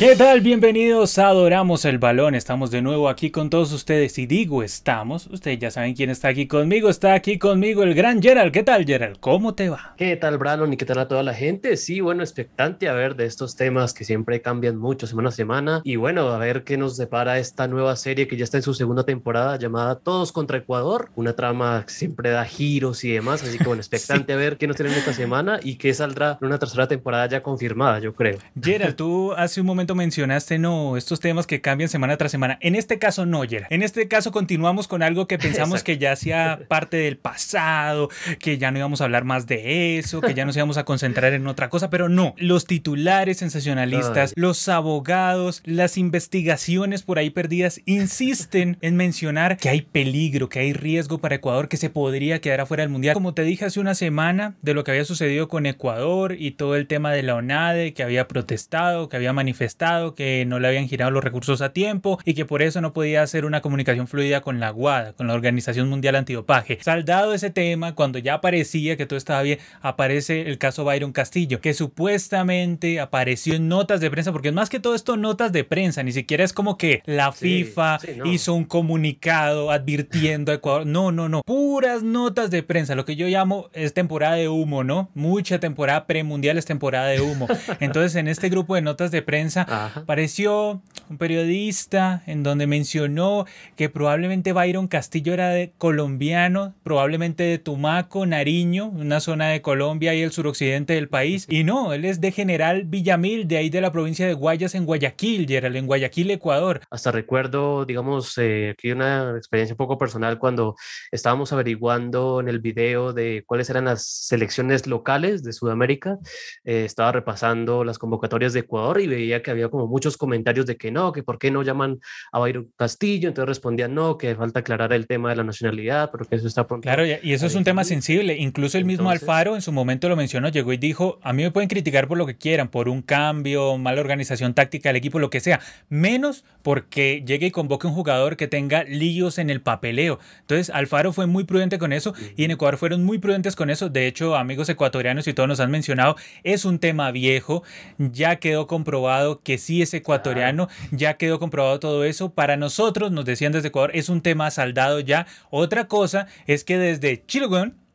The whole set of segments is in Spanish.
¿Qué tal? Bienvenidos a Adoramos el Balón. Estamos de nuevo aquí con todos ustedes. Y digo estamos, ustedes ya saben quién está aquí conmigo. Está aquí conmigo el gran Gerald. ¿Qué tal, Gerald? ¿Cómo te va? ¿Qué tal, Brandon? ¿Y qué tal a toda la gente? Sí, bueno, expectante a ver de estos temas que siempre cambian mucho semana a semana. Y bueno, a ver qué nos depara esta nueva serie que ya está en su segunda temporada llamada Todos contra Ecuador. Una trama que siempre da giros y demás. Así que bueno, expectante a ver qué nos tienen esta semana y qué saldrá en una tercera temporada ya confirmada, yo creo. Gerald, tú hace un momento mencionaste, no, estos temas que cambian semana tras semana. En este caso no, Gerard. En este caso continuamos con algo que pensamos que ya hacía parte del pasado, que ya no íbamos a hablar más de eso, que ya nos íbamos a concentrar en otra cosa, pero no. Los titulares sensacionalistas, los abogados, las investigaciones por ahí perdidas insisten en mencionar que hay peligro, que hay riesgo para Ecuador, que se podría quedar afuera del Mundial. Como te dije hace una semana de lo que había sucedido con Ecuador y todo el tema de la ONADE, que había protestado, que había manifestado que no le habían girado los recursos a tiempo y que por eso no podía hacer una comunicación fluida con la GUADA, con la Organización Mundial Antidopaje. Saldado ese tema, cuando ya parecía que todo estaba bien, aparece el caso Byron Castillo, que supuestamente apareció en notas de prensa, porque es más que todo esto notas de prensa, ni siquiera es como que la FIFA hizo un comunicado advirtiendo a Ecuador. No, no, no. Puras notas de prensa, lo que yo llamo es temporada de humo, ¿no? Mucha temporada premundial es temporada de humo. Entonces, en este grupo de notas de prensa apareció un periodista en donde mencionó que probablemente Byron Castillo era colombiano, probablemente de Tumaco, Nariño, una zona de Colombia y el suroccidente del país. Y no, él es de General Villamil, de ahí de la provincia de Guayas en Guayaquil, Gerald, en Guayaquil, Ecuador. Hasta recuerdo, digamos, eh, aquí una experiencia un poco personal cuando estábamos averiguando en el video de cuáles eran las selecciones locales de Sudamérica. Eh, estaba repasando las convocatorias de Ecuador y veía que había como muchos comentarios de que no, que por qué no llaman a Byron Castillo, entonces respondían no, que falta aclarar el tema de la nacionalidad, porque eso está pronto. Claro, y eso es un tema sensible, incluso el mismo Alfaro en su momento lo mencionó, llegó y dijo, a mí me pueden criticar por lo que quieran, por un cambio, mala organización táctica del equipo, lo que sea, menos porque llegue y convoque un jugador que tenga líos en el papeleo. Entonces, Alfaro fue muy prudente con eso y en Ecuador fueron muy prudentes con eso. De hecho, amigos ecuatorianos y todos nos han mencionado, es un tema viejo, ya quedó comprobado que sí es ecuatoriano, ya quedó comprobado todo eso. Para nosotros, nos decían desde Ecuador, es un tema saldado ya. Otra cosa es que desde Chile,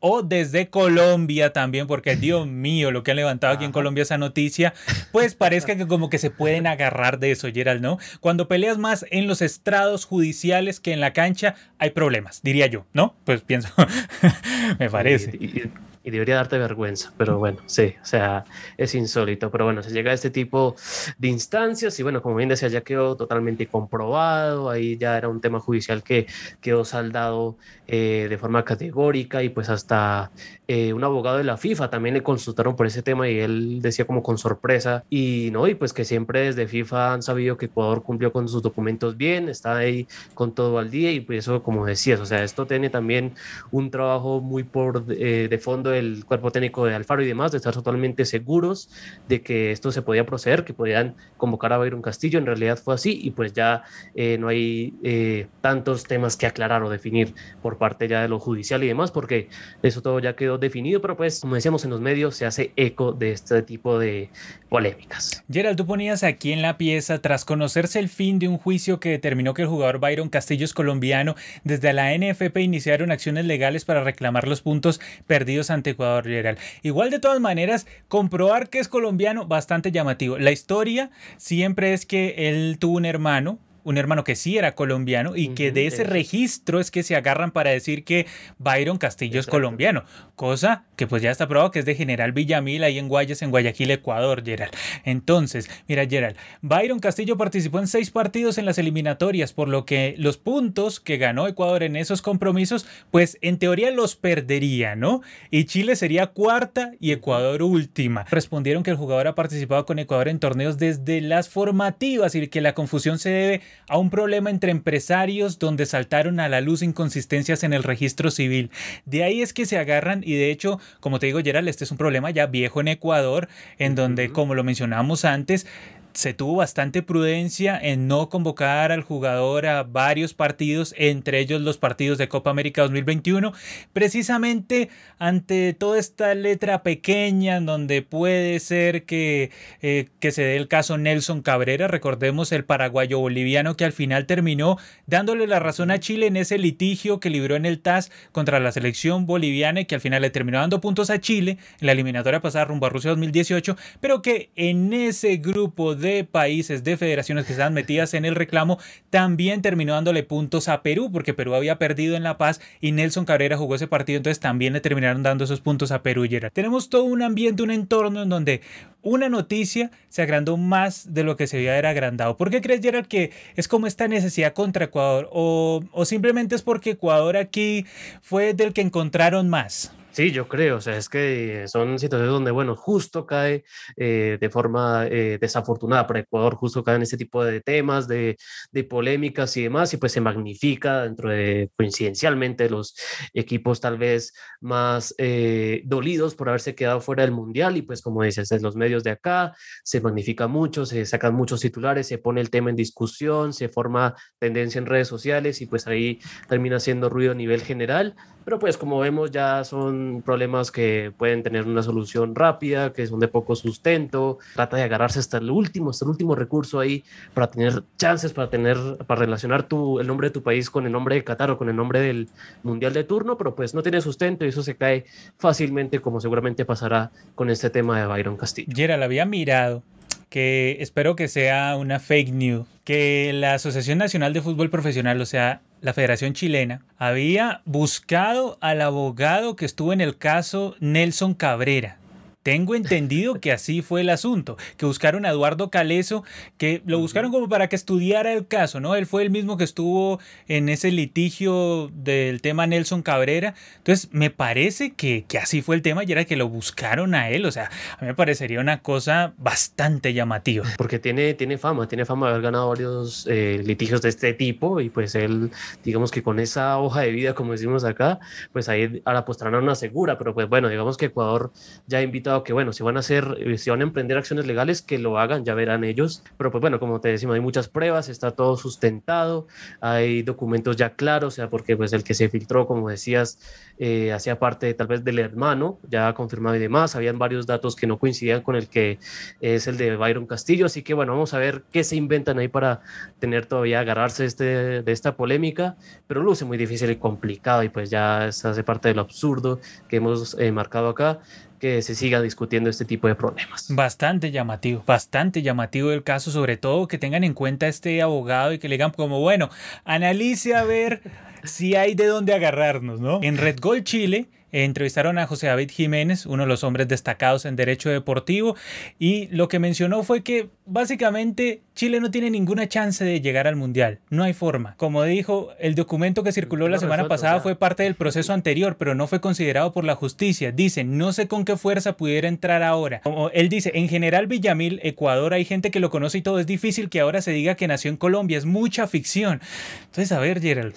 o desde Colombia también, porque Dios mío, lo que han levantado aquí en Colombia esa noticia, pues parezca que como que se pueden agarrar de eso, Gerald, ¿no? Cuando peleas más en los estrados judiciales que en la cancha, hay problemas, diría yo, ¿no? Pues pienso, me parece y debería darte vergüenza, pero bueno, sí, o sea, es insólito, pero bueno, se llega a este tipo de instancias y bueno, como bien decía, ya quedó totalmente comprobado, ahí ya era un tema judicial que quedó saldado eh, de forma categórica y pues hasta eh, un abogado de la FIFA también le consultaron por ese tema y él decía como con sorpresa y no, y pues que siempre desde FIFA han sabido que Ecuador cumplió con sus documentos bien, está ahí con todo al día y pues eso como decías, o sea, esto tiene también un trabajo muy por eh, de fondo el cuerpo técnico de Alfaro y demás, de estar totalmente seguros de que esto se podía proceder, que podían convocar a Byron Castillo, en realidad fue así y pues ya eh, no hay eh, tantos temas que aclarar o definir por parte ya de lo judicial y demás, porque eso todo ya quedó definido, pero pues como decíamos en los medios, se hace eco de este tipo de polémicas. Gerald, tú ponías aquí en la pieza, tras conocerse el fin de un juicio que determinó que el jugador Byron Castillo es colombiano, desde la NFP iniciaron acciones legales para reclamar los puntos perdidos ante Ecuador Gerald. Igual de todas maneras, comprobar que es colombiano, bastante llamativo. La historia siempre es que él tuvo un hermano, un hermano que sí era colombiano y que de ese registro es que se agarran para decir que Byron Castillo es colombiano, cosa que pues ya está probado que es de General Villamil ahí en Guayas, en Guayaquil, Ecuador, Gerald. Entonces, mira Gerald, Byron Castillo participó en seis partidos en las eliminatorias, por lo que los puntos que ganó Ecuador en esos compromisos, pues en teoría los perdería, ¿no? Y Chile sería cuarta y Ecuador última. Respondieron que el jugador ha participado con Ecuador en torneos desde las formativas y que la confusión se debe a un problema entre empresarios donde saltaron a la luz inconsistencias en el registro civil. De ahí es que se agarran y de hecho, como te digo Gerald, este es un problema ya viejo en Ecuador, en donde, como lo mencionamos antes, se tuvo bastante prudencia en no convocar al jugador a varios partidos, entre ellos los partidos de Copa América 2021, precisamente ante toda esta letra pequeña en donde puede ser que, eh, que se dé el caso Nelson Cabrera, recordemos el paraguayo boliviano que al final terminó dándole la razón a Chile en ese litigio que libró en el TAS contra la selección boliviana y que al final le terminó dando puntos a Chile en la eliminatoria pasada rumbo a Rusia 2018, pero que en ese grupo de de países, de federaciones que estaban metidas en el reclamo, también terminó dándole puntos a Perú, porque Perú había perdido en La Paz y Nelson Cabrera jugó ese partido, entonces también le terminaron dando esos puntos a Perú. Gerard. Tenemos todo un ambiente, un entorno en donde una noticia se agrandó más de lo que se había agrandado. ¿Por qué crees, Gerard, que es como esta necesidad contra Ecuador? ¿O, o simplemente es porque Ecuador aquí fue del que encontraron más? Sí, yo creo, o sea, es que son situaciones donde, bueno, justo cae eh, de forma eh, desafortunada para Ecuador, justo cae en este tipo de temas, de, de, polémicas y demás, y pues se magnifica dentro de coincidencialmente los equipos tal vez más eh, dolidos por haberse quedado fuera del Mundial, y pues como dices, en los medios de acá se magnifica mucho, se sacan muchos titulares, se pone el tema en discusión, se forma tendencia en redes sociales, y pues ahí termina siendo ruido a nivel general, pero pues como vemos ya son problemas que pueden tener una solución rápida, que son de poco sustento. Trata de agarrarse hasta el último, hasta el último recurso ahí para tener chances, para tener, para relacionar tu, el nombre de tu país con el nombre de Qatar o con el nombre del mundial de turno, pero pues no tiene sustento y eso se cae fácilmente, como seguramente pasará con este tema de Byron Castillo. Gerald había mirado que espero que sea una fake news, que la Asociación Nacional de Fútbol Profesional, o sea, la Federación Chilena, había buscado al abogado que estuvo en el caso Nelson Cabrera tengo entendido que así fue el asunto, que buscaron a Eduardo Caleso, que lo buscaron como para que estudiara el caso, ¿no? Él fue el mismo que estuvo en ese litigio del tema Nelson Cabrera. Entonces, me parece que, así fue el tema y era que lo buscaron a él. O sea, a mí me parecería una cosa bastante llamativa. Porque tiene, tiene fama, tiene fama de haber ganado varios eh, litigios de este tipo y pues él, digamos que con esa hoja de vida, como decimos acá, pues ahí ahora apostarán a una segura, pero pues bueno, digamos que Ecuador ya ha invitado que, bueno, si van a hacer, eh, si van a emprender acciones legales, que lo hagan, ya verán ellos. Pero pues bueno, como te decimos, hay muchas pruebas, está todo sustentado, hay documentos ya claros, o sea, porque pues el que se filtró, como decías, eh, hacía parte tal vez del hermano, ya confirmado y demás, habían varios datos que no coincidían con el que es el de Byron Castillo, así que bueno, vamos a ver qué se inventan ahí para tener todavía agarrarse este, de esta polémica, pero luce muy difícil y complicado y pues ya se hace parte de lo absurdo que hemos eh, marcado acá que se siga discutiendo este tipo de problemas. Bastante llamativo, bastante llamativo el caso, sobre todo que tengan en cuenta este abogado y que le digan como, bueno, analice a ver si hay de dónde agarrarnos, ¿no? En Red Gold Chile entrevistaron a José David Jiménez, uno de los hombres destacados en derecho deportivo, y lo que mencionó fue que básicamente Chile no tiene ninguna chance de llegar al Mundial, no hay forma. Como dijo, el documento que circuló la semana pasada fue parte del proceso anterior, pero no fue considerado por la justicia. Dice, no sé con qué fuerza pudiera entrar ahora. Como él dice, en general Villamil, Ecuador, hay gente que lo conoce y todo, es difícil que ahora se diga que nació en Colombia, es mucha ficción. Entonces, a ver, Gerald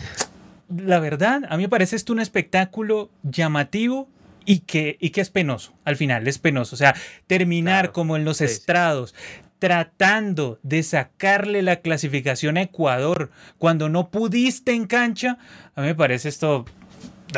la verdad, a mí me parece esto un espectáculo llamativo y que, y que es penoso. Al final, es penoso. O sea, terminar como en los estrados, tratando de sacarle la clasificación a Ecuador cuando no pudiste en cancha, a mí me parece esto,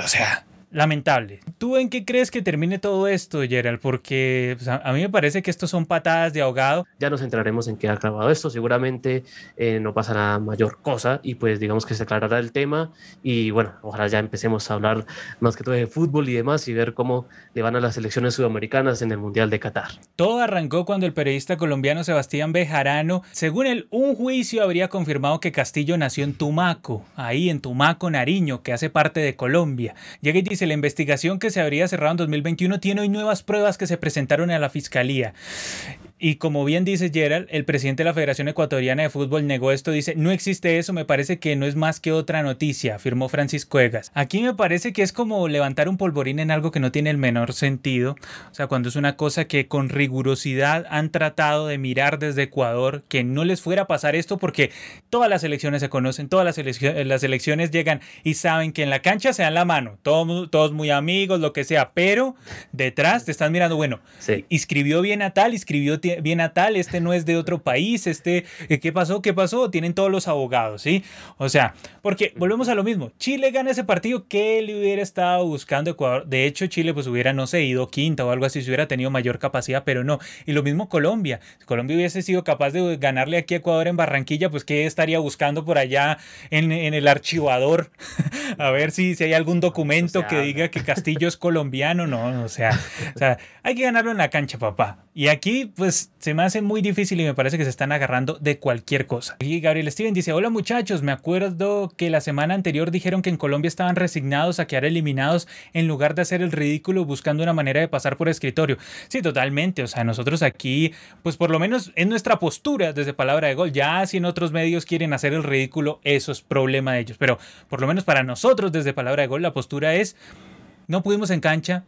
o sea, lamentable. ¿Tú en qué crees que termine todo esto, Gerald? Porque pues, a, mí me parece que estos son patadas de ahogado. Ya nos entraremos en qué ha acabado esto. Seguramente eh, no pasará mayor cosa y pues digamos que se aclarará el tema y bueno, ojalá ya empecemos a hablar más que todo de fútbol y demás y ver cómo le van a las selecciones sudamericanas en el Mundial de Qatar. Todo arrancó cuando el periodista colombiano Sebastián Bejarano, según él, un juicio habría confirmado que Castillo nació en Tumaco, ahí en Tumaco, Nariño, que hace parte de Colombia. Llega y dice la investigación que se habría cerrado en 2021 tiene hoy nuevas pruebas que se presentaron a la fiscalía. Y como bien dice Gerald, el presidente de la Federación Ecuatoriana de Fútbol negó esto, dice, no existe eso, me parece que no es más que otra noticia, afirmó Francisco Egas. Aquí me parece que es como levantar un polvorín en algo que no tiene el menor sentido, o sea, cuando es una cosa que con rigurosidad han tratado de mirar desde Ecuador, que no les fuera a pasar esto porque todas las elecciones se conocen, todas las, elecciones, las elecciones llegan y saben que en la cancha se dan la mano, todos, todos muy amigos, lo que sea, pero detrás te están mirando, bueno, inscribió bien a tal, inscribió viene a tal, este no es de otro país, este, eh, ¿qué pasó? ¿Qué pasó? Tienen todos los abogados, ¿sí? O sea, porque volvemos a lo mismo. Chile gana ese partido, ¿qué le hubiera estado buscando Ecuador? De hecho, Chile pues hubiera, no sé, ido quinta o algo así, si hubiera tenido mayor capacidad, pero no. Y lo mismo Colombia. Si Colombia hubiese sido capaz de ganarle aquí a Ecuador en Barranquilla, pues ¿qué estaría buscando por allá en, el archivador? a ver si, si hay algún documento que diga que Castillo es colombiano, no, o sea, o sea, hay que ganarlo en la cancha, papá. Y aquí, pues, se me hace muy difícil y me parece que se están agarrando de cualquier cosa. Y Gabriel Steven dice, hola muchachos, me acuerdo que la semana anterior dijeron que en Colombia estaban resignados a quedar eliminados en lugar de hacer el ridículo buscando una manera de pasar por escritorio. Sí, totalmente. O sea, nosotros aquí, pues por lo menos es nuestra postura desde palabra de gol. Ya si en otros medios quieren hacer el ridículo, eso es problema de ellos. Pero por lo menos para nosotros desde palabra de gol, la postura es, no pudimos en cancha,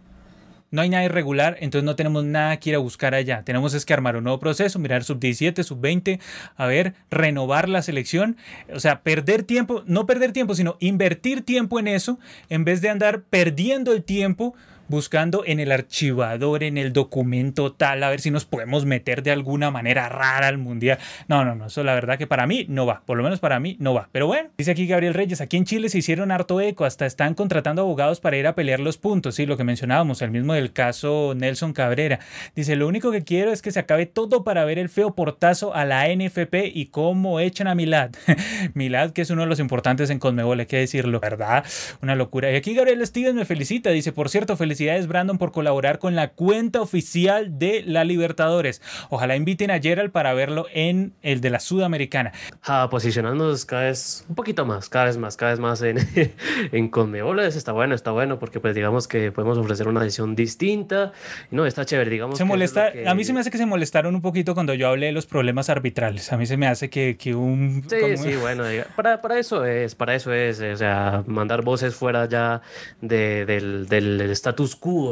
no hay nada irregular, entonces no tenemos nada que ir a buscar allá. Tenemos es que armar un nuevo proceso, mirar sub 17, sub 20, a ver, renovar la selección, o sea, perder tiempo, no perder tiempo, sino invertir tiempo en eso en vez de andar perdiendo el tiempo buscando en el archivador, en el documento tal, a ver si nos podemos meter de alguna manera rara al mundial. No, no, no, eso la verdad que para mí no va, por lo menos para mí no va. Pero bueno, dice aquí Gabriel Reyes, aquí en Chile se hicieron harto eco, hasta están contratando abogados para ir a pelear los puntos, sí, lo que mencionábamos, el mismo del caso Nelson Cabrera. Dice, lo único que quiero es que se acabe todo para ver el feo portazo a la NFP y cómo echan a Milad. Milad, que es uno de los importantes en Conmebol, hay que decirlo, ¿verdad? Una locura. Y aquí Gabriel Stevens me felicita, dice, por cierto, felicidades Felicidades Brandon por colaborar con la cuenta oficial de la Libertadores. Ojalá inviten a Gerald para verlo en el de la Sudamericana. Ah, posicionándonos cada vez un poquito más, cada vez más, cada vez más en, en Conmeboles. Está bueno, está bueno, porque pues digamos que podemos ofrecer una edición distinta. No, está chévere, digamos. Se molesta, A mí se me hace que se molestaron un poquito cuando yo hablé de los problemas arbitrales. A mí se me hace que, que un... Sí, sí, bueno, para, para, eso es, para eso es, o sea, mandar voces fuera ya de, del, del estatus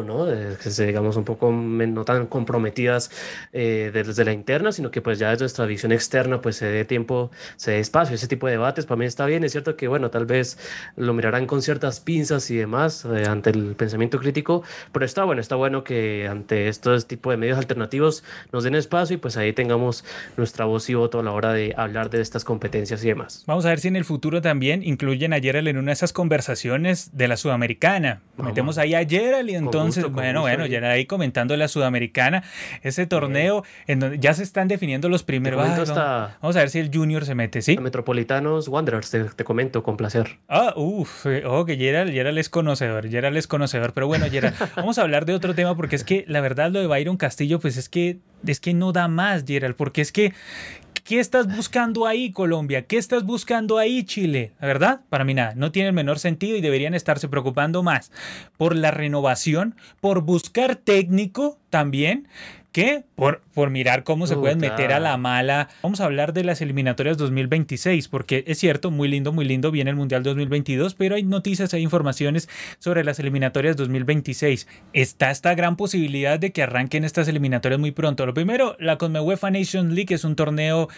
¿no? que se, digamos, un poco no tan comprometidas eh, desde la interna, sino que pues ya desde nuestra visión externa pues se dé tiempo, se dé espacio. Ese tipo de debates para mí está bien. Es cierto que, bueno, tal vez lo mirarán con ciertas pinzas y demás eh, ante el pensamiento crítico, pero está bueno, está bueno que ante estos tipos de medios alternativos nos den espacio y pues ahí tengamos nuestra voz y voto a la hora de hablar de estas competencias y demás. Vamos a ver si en el futuro también incluyen a Gerald en una de esas conversaciones de la Sudamericana. Metemos ahí a Y entonces, bueno, bueno, ya ahí comentando la Sudamericana, ese torneo en donde ya se están definiendo los primeros. vamos a ver si el Junior se mete, ¿sí? Metropolitanos Wanderers, te, comento con placer. Ah, uff, eh, oh, que Gerald, Gerald es conocedor, Gerald es conocedor, pero bueno, Gerald, vamos a hablar de otro tema porque es que la verdad lo de Byron Castillo, pues es que, es que no da más, Gerald, porque es que ¿Qué estás buscando ahí, Colombia? ¿Qué estás buscando ahí, Chile? La verdad, para mí nada, no tiene el menor sentido y deberían estarse preocupando más por la renovación, por buscar técnico también ¿Qué? Por, por mirar cómo se pueden meter a la mala. Vamos a hablar de las eliminatorias 2026, porque es cierto, muy lindo, muy lindo, viene el Mundial 2022, pero hay noticias, hay informaciones sobre las eliminatorias 2026. Está esta gran posibilidad de que arranquen estas eliminatorias muy pronto. Lo primero, la UEFA Nations League es un torneo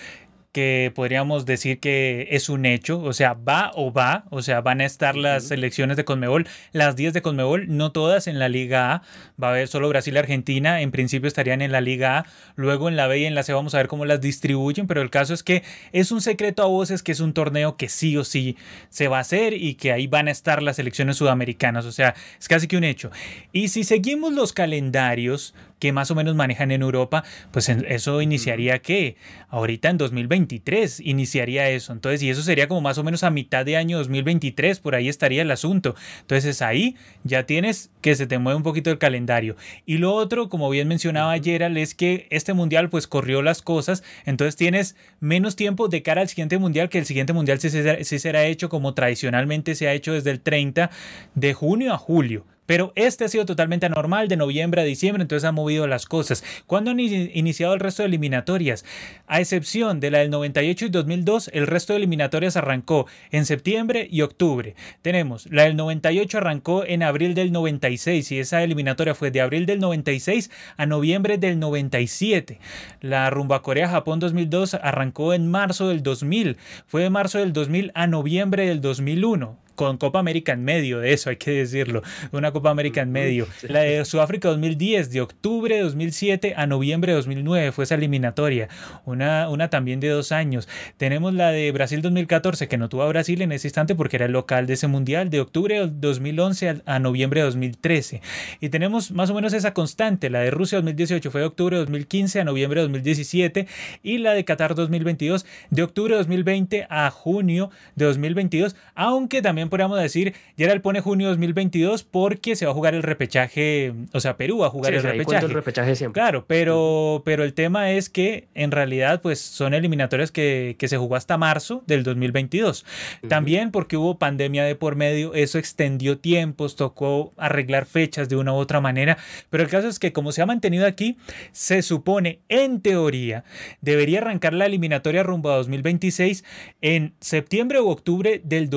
que podríamos decir que es un hecho, o sea, va o va, o sea, van a estar las selecciones de Conmebol, las 10 de Conmebol, no todas en la Liga A, va a haber solo Brasil y Argentina, en principio estarían en la Liga A, luego en la B y en la C vamos a ver cómo las distribuyen, pero el caso es que es un secreto a voces que es un torneo que sí o sí se va a hacer y que ahí van a estar las selecciones sudamericanas, o sea, es casi que un hecho. Y si seguimos los calendarios, que más o menos manejan en Europa, pues eso iniciaría que ahorita en 2023 iniciaría eso. Entonces, y eso sería como más o menos a mitad de año 2023, por ahí estaría el asunto. Entonces, ahí ya tienes que se te mueve un poquito el calendario. Y lo otro, como bien mencionaba ayer, es que este mundial pues corrió las cosas, entonces tienes menos tiempo de cara al siguiente mundial, que el siguiente mundial sí, sí será hecho como tradicionalmente se ha hecho desde el 30 de junio a julio. Pero este ha sido totalmente anormal de noviembre a diciembre, entonces ha movido las cosas. ¿Cuándo han iniciado el resto de eliminatorias? A excepción de la del 98 y 2002, el resto de eliminatorias arrancó en septiembre y octubre. Tenemos, la del 98 arrancó en abril del 96 y esa eliminatoria fue de abril del 96 a noviembre del 97. La rumba Corea-Japón 2002 arrancó en marzo del 2000. Fue de marzo del 2000 a noviembre del 2001 con Copa América en medio de eso, hay que decirlo, una Copa América en medio. La de Sudáfrica 2010, de octubre de 2007 a noviembre de 2009 fue esa eliminatoria, una, una también de dos años. Tenemos la de Brasil 2014, que no tuvo a Brasil en ese instante porque era el local de ese mundial, de octubre de 2011 a, noviembre de 2013. Y tenemos más o menos esa constante, la de Rusia 2018 fue de octubre de 2015 a noviembre de 2017 y la de Qatar 2022 de octubre de 2020 a junio de 2022, aunque también podríamos decir, Gerald pone junio 2022 porque se va a jugar el repechaje, o sea, Perú va a jugar el, repechaje. el repechaje. siempre. Claro, pero, pero el tema es que en realidad pues son eliminatorias que, que se jugó hasta marzo del 2022. También porque hubo pandemia de por medio, eso extendió tiempos, tocó arreglar fechas de una u otra manera, pero el caso es que como se ha mantenido aquí, se supone en teoría debería arrancar la eliminatoria rumbo a 2026 en septiembre u octubre del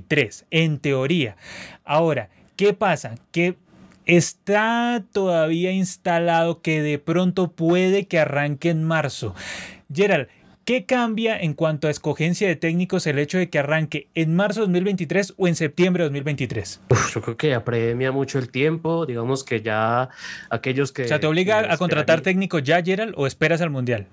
2023, en teoría. Ahora, ¿qué pasa? Que está todavía instalado que de pronto puede que arranque en marzo. Gerald, ¿Qué cambia en cuanto a escogencia de técnicos el hecho de que arranque en marzo de 2023 o en septiembre de 2023? yo creo que apremia mucho el tiempo, digamos que ya aquellos que... O sea, ¿te obliga a contratar técnicos ya, Gerald, o esperas al Mundial?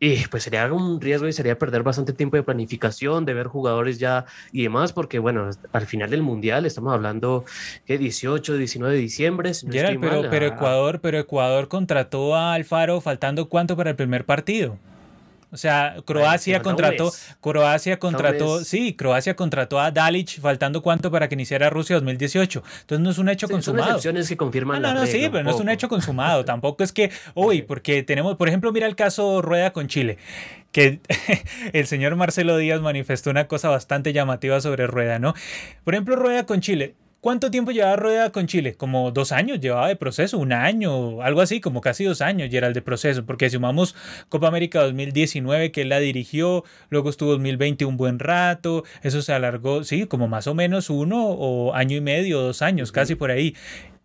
Y pues sería un riesgo y sería perder bastante tiempo de planificación, de ver jugadores ya y demás, porque bueno, al final del Mundial estamos hablando que 18, 19 de diciembre. pero, pero, Ecuador, pero Ecuador contrató a Alfaro faltando cuánto para el primer partido. O sea, Croacia contrató, Croacia contrató, sí, Croacia contrató a Dalic faltando cuánto para que iniciara Rusia 2018. Entonces no es un hecho consumado. Son que confirman no, no, sí, pero no es un hecho consumado. Tampoco es que, uy, porque tenemos, por ejemplo, mira el caso Rueda con Chile que el señor Marcelo Díaz manifestó una cosa bastante llamativa sobre Rueda, ¿no? Por ejemplo, Rueda con Chile. ¿Cuánto tiempo llevaba Rueda con Chile? Como dos años llevaba de proceso, un año, algo así, como casi dos años era el de proceso, porque sumamos Copa América 2019 que él la dirigió, luego estuvo 2020 un buen rato, eso se alargó, sí, como más o menos uno o año y medio, dos años, casi por ahí.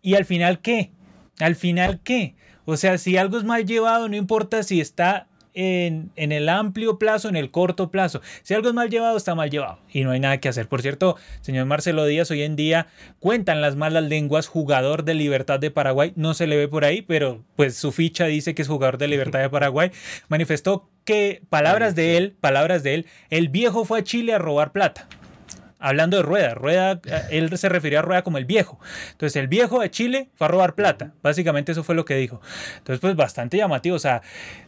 ¿Y al final qué? ¿Al final qué? O sea, si algo es mal llevado, no importa si está en, el amplio plazo, en el corto plazo. Si algo es mal llevado, está mal llevado y no hay nada que hacer. Por cierto, señor Marcelo Díaz, hoy en día cuentan las malas lenguas, jugador de Libertad de Paraguay, no se le ve por ahí, pero pues su ficha dice que es jugador de Libertad de Paraguay, manifestó que palabras de él, palabras de él, el viejo fue a Chile a robar plata hablando de Rueda. Rueda, eh, él se refirió a Rueda como el viejo. Entonces, el viejo de Chile fue a robar plata. Básicamente eso fue lo que dijo. Entonces, pues bastante llamativo. O sea,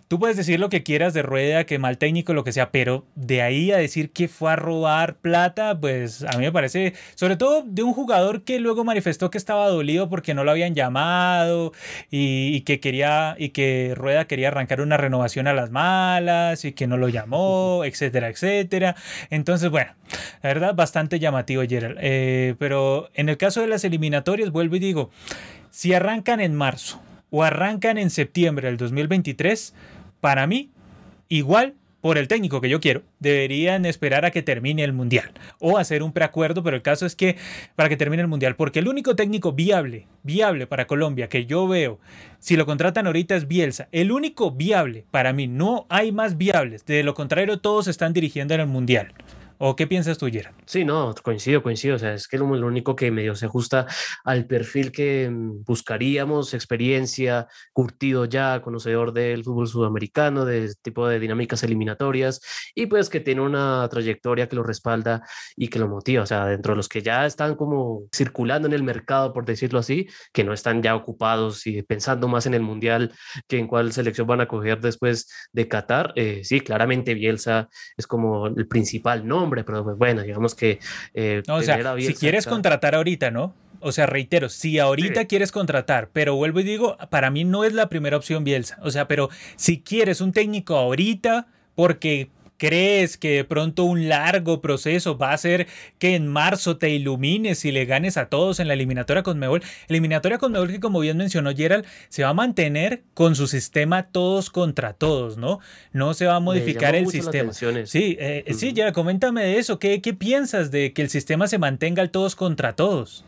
Tú puedes decir lo que quieras de Rueda, que mal técnico, lo que sea, pero de ahí a decir que fue a robar plata, pues a mí me parece, sobre todo de un jugador que luego manifestó que estaba dolido porque no lo habían llamado y, que quería y que Rueda quería arrancar una renovación a las malas y que no lo llamó, etcétera, etcétera. Entonces, bueno, la verdad, bastante llamativo, Gerald. Eh, pero en el caso de las eliminatorias, vuelvo y digo, si arrancan en marzo o arrancan en septiembre del 2023, para mí, igual por el técnico que yo quiero, deberían esperar a que termine el mundial o hacer un preacuerdo, pero el caso es que para que termine el mundial, porque el único técnico viable, viable para Colombia que yo veo, si lo contratan ahorita es Bielsa, el único viable para mí, no hay más viables, de lo contrario todos están dirigiendo en el mundial. ¿O qué piensas tú, Gerard? Sí, no, coincido, coincido. O sea, es que lo, único que medio se ajusta al perfil que mm, buscaríamos, experiencia, curtido ya, conocedor del fútbol sudamericano, de tipo de dinámicas eliminatorias, y pues que tiene una trayectoria que lo respalda y que lo motiva. O sea, dentro de los que ya están como circulando en el mercado, por decirlo así, que no están ya ocupados y pensando más en el Mundial que en cuál selección van a coger después de Qatar, eh, sí, claramente Bielsa es como el principal ¿no? Pero pues, bueno, digamos que... Eh, o sea, si quieres contratar ahorita, ¿no? O sea, reitero, si ahorita quieres contratar, pero vuelvo y digo, para mí no es la primera opción Bielsa. O sea, pero si quieres un técnico ahorita, porque ¿Crees que de pronto un largo proceso va a hacer que en marzo te ilumines y le ganes a todos en la eliminatoria con Mebol? Eliminatoria con Mebol que como bien mencionó Gerald, se va a mantener con su sistema todos contra todos, ¿no? No se va a modificar el sistema. Sí, eh, sí, ya coméntame de eso. ¿Qué, ¿Qué piensas de que el sistema se mantenga al todos contra todos?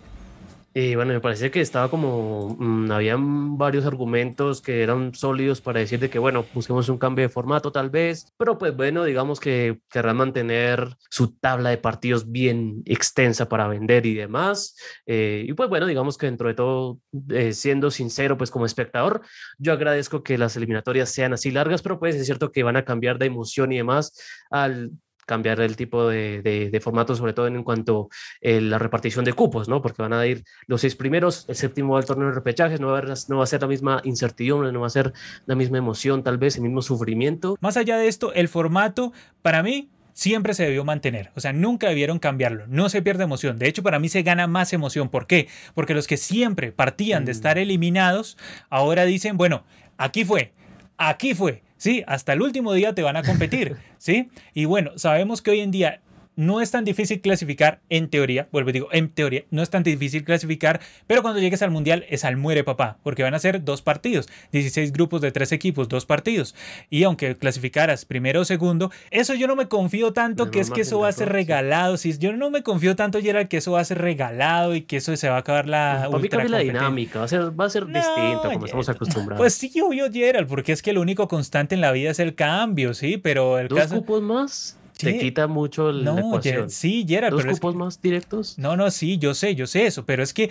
Y bueno, me parece que estaba como, mm, habían varios argumentos que eran sólidos para decir de que, bueno, busquemos un cambio de formato tal vez, pero pues bueno, digamos que querrán mantener su tabla de partidos bien extensa para vender y demás. Eh, y pues bueno, digamos que dentro de todo, eh, siendo sincero, pues como espectador, yo agradezco que las eliminatorias sean así largas, pero pues es cierto que van a cambiar de emoción y demás al cambiar el tipo de, de, formato, sobre todo en, cuanto a eh, la repartición de cupos, ¿no? Porque van a ir los seis primeros, el séptimo del torneo de repechajes, no va, a no va a ser la misma incertidumbre, no va a ser la misma emoción, tal vez el mismo sufrimiento. Más allá de esto, el formato, para mí, siempre se debió mantener. O sea, nunca debieron cambiarlo. No se pierde emoción. De hecho, para mí se gana más emoción. ¿Por qué? Porque los que siempre partían de mm. estar eliminados, ahora dicen, bueno, aquí fue, aquí fue. Sí, hasta el último día te van a competir, ¿sí? Y bueno, sabemos que hoy en día no es tan difícil clasificar en teoría, vuelvo a digo, en teoría, no es tan difícil clasificar, pero cuando llegues al mundial es al muere papá, porque van a ser dos partidos, 16 grupos de tres equipos, dos partidos. Y aunque clasificaras primero o segundo, eso yo no me confío tanto que es que eso va a ser regalado. Si yo no me confío tanto, Gerald, que eso va a ser regalado y que eso se va a acabar la. Para mí cambia la dinámica, va a ser, va a ser distinto como estamos acostumbrados. Pues sí, obvio, Gerald, porque es que lo único constante en la vida es el cambio, sí, pero el ¿Dos cupos más? Te quita mucho la no, ecuación. sí, Gerard. ¿Dos cupos más directos? No, no, sí, yo sé, yo sé eso, pero es que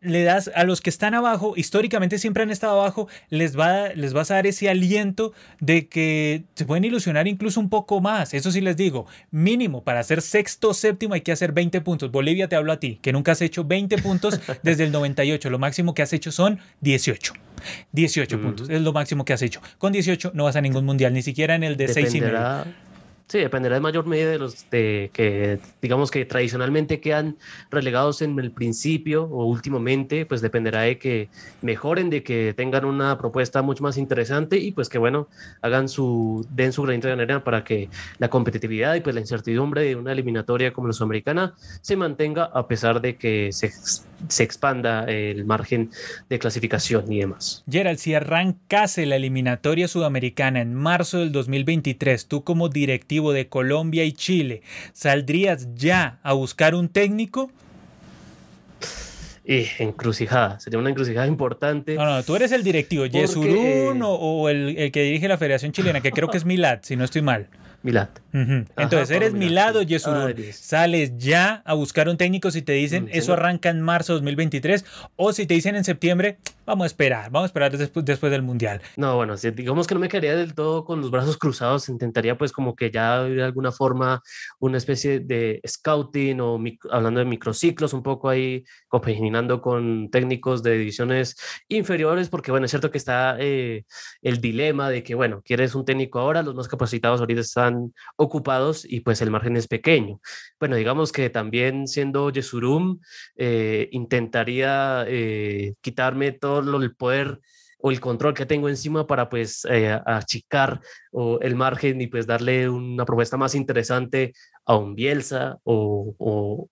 le das a los que están abajo, históricamente siempre han estado abajo, les, va, les vas a dar ese aliento de que se pueden ilusionar incluso un poco más. Eso sí les digo, mínimo para ser sexto séptimo hay que hacer 20 puntos. Bolivia te hablo a ti, que nunca has hecho 20 puntos desde el 98. Lo máximo que has hecho son 18. 18 puntos, es lo máximo que has hecho. Con 18 no vas a ningún mundial, ni siquiera en el de 6 y medio Sí, dependerá de mayor medida de los de, que, digamos que tradicionalmente quedan relegados en el principio o últimamente, pues dependerá de que mejoren, de que tengan una propuesta mucho más interesante y pues que bueno, hagan su, den su granito de arena para que la competitividad y pues la incertidumbre de una eliminatoria como la sudamericana se mantenga a pesar de que se, se expanda el margen de clasificación y demás. Gerald, si arrancase la eliminatoria sudamericana en marzo del 2023, tú como directivo de Colombia y Chile, ¿saldrías ya a buscar un técnico? Y encrucijada, sería una encrucijada importante. No, no, tú eres el directivo, Yesurún o, el, el, que dirige la Federación Chilena, que creo que es Milad, si no estoy mal. Milad. Entonces, eres Milad o Yesurún. Sales ya a buscar un técnico si te dicen mm, eso arranca en marzo de 2023 o si te dicen en septiembre, vamos a esperar, vamos a esperar después, después del Mundial. No, bueno, si digamos que no me quedaría del todo con los brazos cruzados, intentaría pues como que ya de alguna forma una especie de scouting o hablando de microciclos, un poco ahí compaginando con técnicos de divisiones inferiores, porque bueno, es cierto que está eh, el dilema de que bueno, quieres un técnico ahora, los más capacitados ahorita están ocupados y pues el margen es pequeño. Bueno, digamos que también siendo Yesurum, eh, intentaría eh, quitarme todo el poder o el control que tengo encima para pues eh, achicar o el margen y pues darle una propuesta más interesante a un Bielsa o,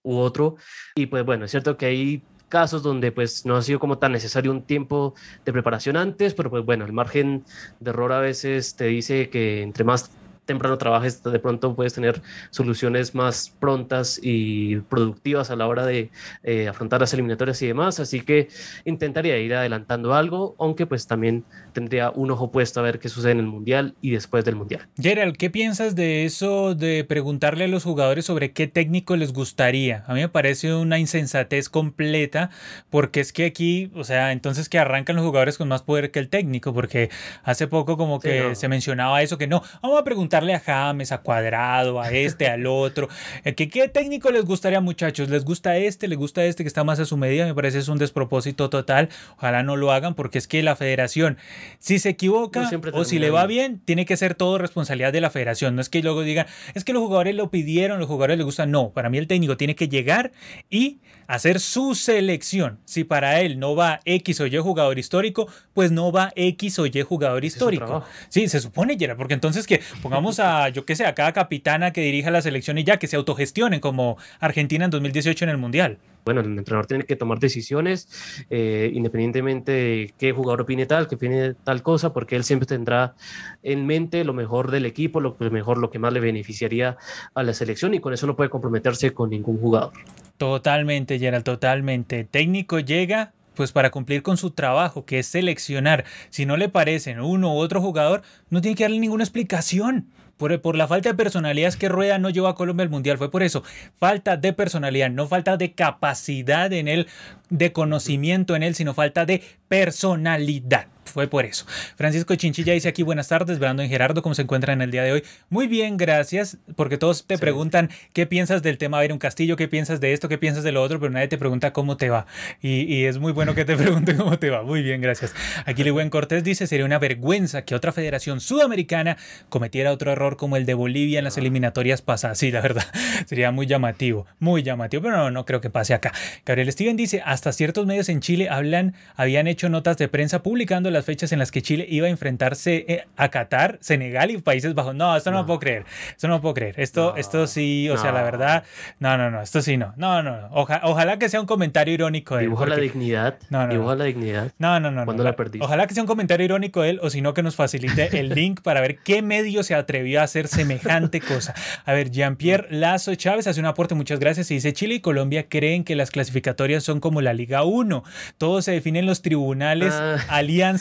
u otro. Y pues bueno, es cierto que hay casos donde pues no ha sido como tan necesario un tiempo de preparación antes, pero pues bueno, el margen de error a veces te dice que entre más temprano trabajes, de pronto puedes tener soluciones más prontas y productivas a la hora de eh, afrontar las eliminatorias y demás. Así que intentaría ir adelantando algo, aunque pues también tendría un ojo puesto a ver qué sucede en el Mundial y después del Mundial. Gerald, ¿qué piensas de eso de preguntarle a los jugadores sobre qué técnico les gustaría? A mí me parece una insensatez completa, porque es que aquí, o sea, entonces que arrancan los jugadores con más poder que el técnico, porque hace poco como que se mencionaba eso, que no, vamos a preguntar a James, a Cuadrado, a este, al otro. Eh, ¿Qué, ¿Qué técnico les gustaría, muchachos? ¿Les gusta este? ¿Les gusta este que está más a su medida? Me parece es un despropósito total. Ojalá no lo hagan porque es que la federación, si se equivoca o si le va bien, tiene que ser todo responsabilidad de la federación. No es que luego digan, es que los jugadores lo pidieron, los jugadores les gustan. No, para mí el técnico tiene que llegar y hacer su selección. Si para él no va X o Y jugador histórico, pues no va X o Y jugador histórico. Sí, se supone, Yera, porque entonces que pongamos a, yo qué sé, a cada capitana que dirija la selección y ya que se autogestionen como Argentina en 2018 en el Mundial. Bueno, el entrenador tiene que tomar decisiones eh, independientemente de qué jugador opine tal, que opine tal cosa, porque él siempre tendrá en mente lo mejor del equipo, lo mejor, lo que más le beneficiaría a la selección y con eso no puede comprometerse con ningún jugador. Totalmente, Gerald, totalmente. Técnico llega pues para cumplir con su trabajo, que es seleccionar. Si no le parecen uno u otro jugador, no tiene que darle ninguna explicación. Por, por, la falta de personalidad es que Rueda no llevó a Colombia al Mundial. Fue por eso. Falta de personalidad, no falta de capacidad en él, de conocimiento en él, sino falta de personalidad fue por eso. Francisco Chinchilla dice aquí, buenas tardes, Brandon Gerardo, ¿cómo se encuentran en el día de hoy? Muy bien, gracias, porque todos te preguntan qué piensas del tema de un castillo, qué piensas de esto, qué piensas de lo otro, pero nadie te pregunta cómo te va. Y, es muy bueno que te pregunten cómo te va. Muy bien, gracias. Aquí buen Cortés dice, sería una vergüenza que otra federación sudamericana cometiera otro error como el de Bolivia en las eliminatorias pasadas. Sí, la verdad, sería muy llamativo, muy llamativo, pero no, no creo que pase acá. Gabriel Steven dice, hasta ciertos medios en Chile hablan, habían hecho notas de prensa publicando las fechas en las que Chile iba a enfrentarse eh, a Qatar, Senegal y Países Bajos. No, esto no, lo puedo creer. Esto no lo puedo creer. Esto, esto sí, o sea, la verdad, no, no, no, esto sí no. No, no, ojalá que sea un comentario irónico de él. Dibuja la dignidad. No, no, dibuja la dignidad. No, no, no. Cuando la perdí. Ojalá que sea un comentario irónico de él o si no que nos facilite el link para ver qué medio se atrevió a hacer semejante cosa. A ver, Jean-Pierre Lazo Chávez hace un aporte, muchas gracias. Y dice, Chile y Colombia creen que las clasificatorias son como la Liga 1. Todo se define en los tribunales. Ah.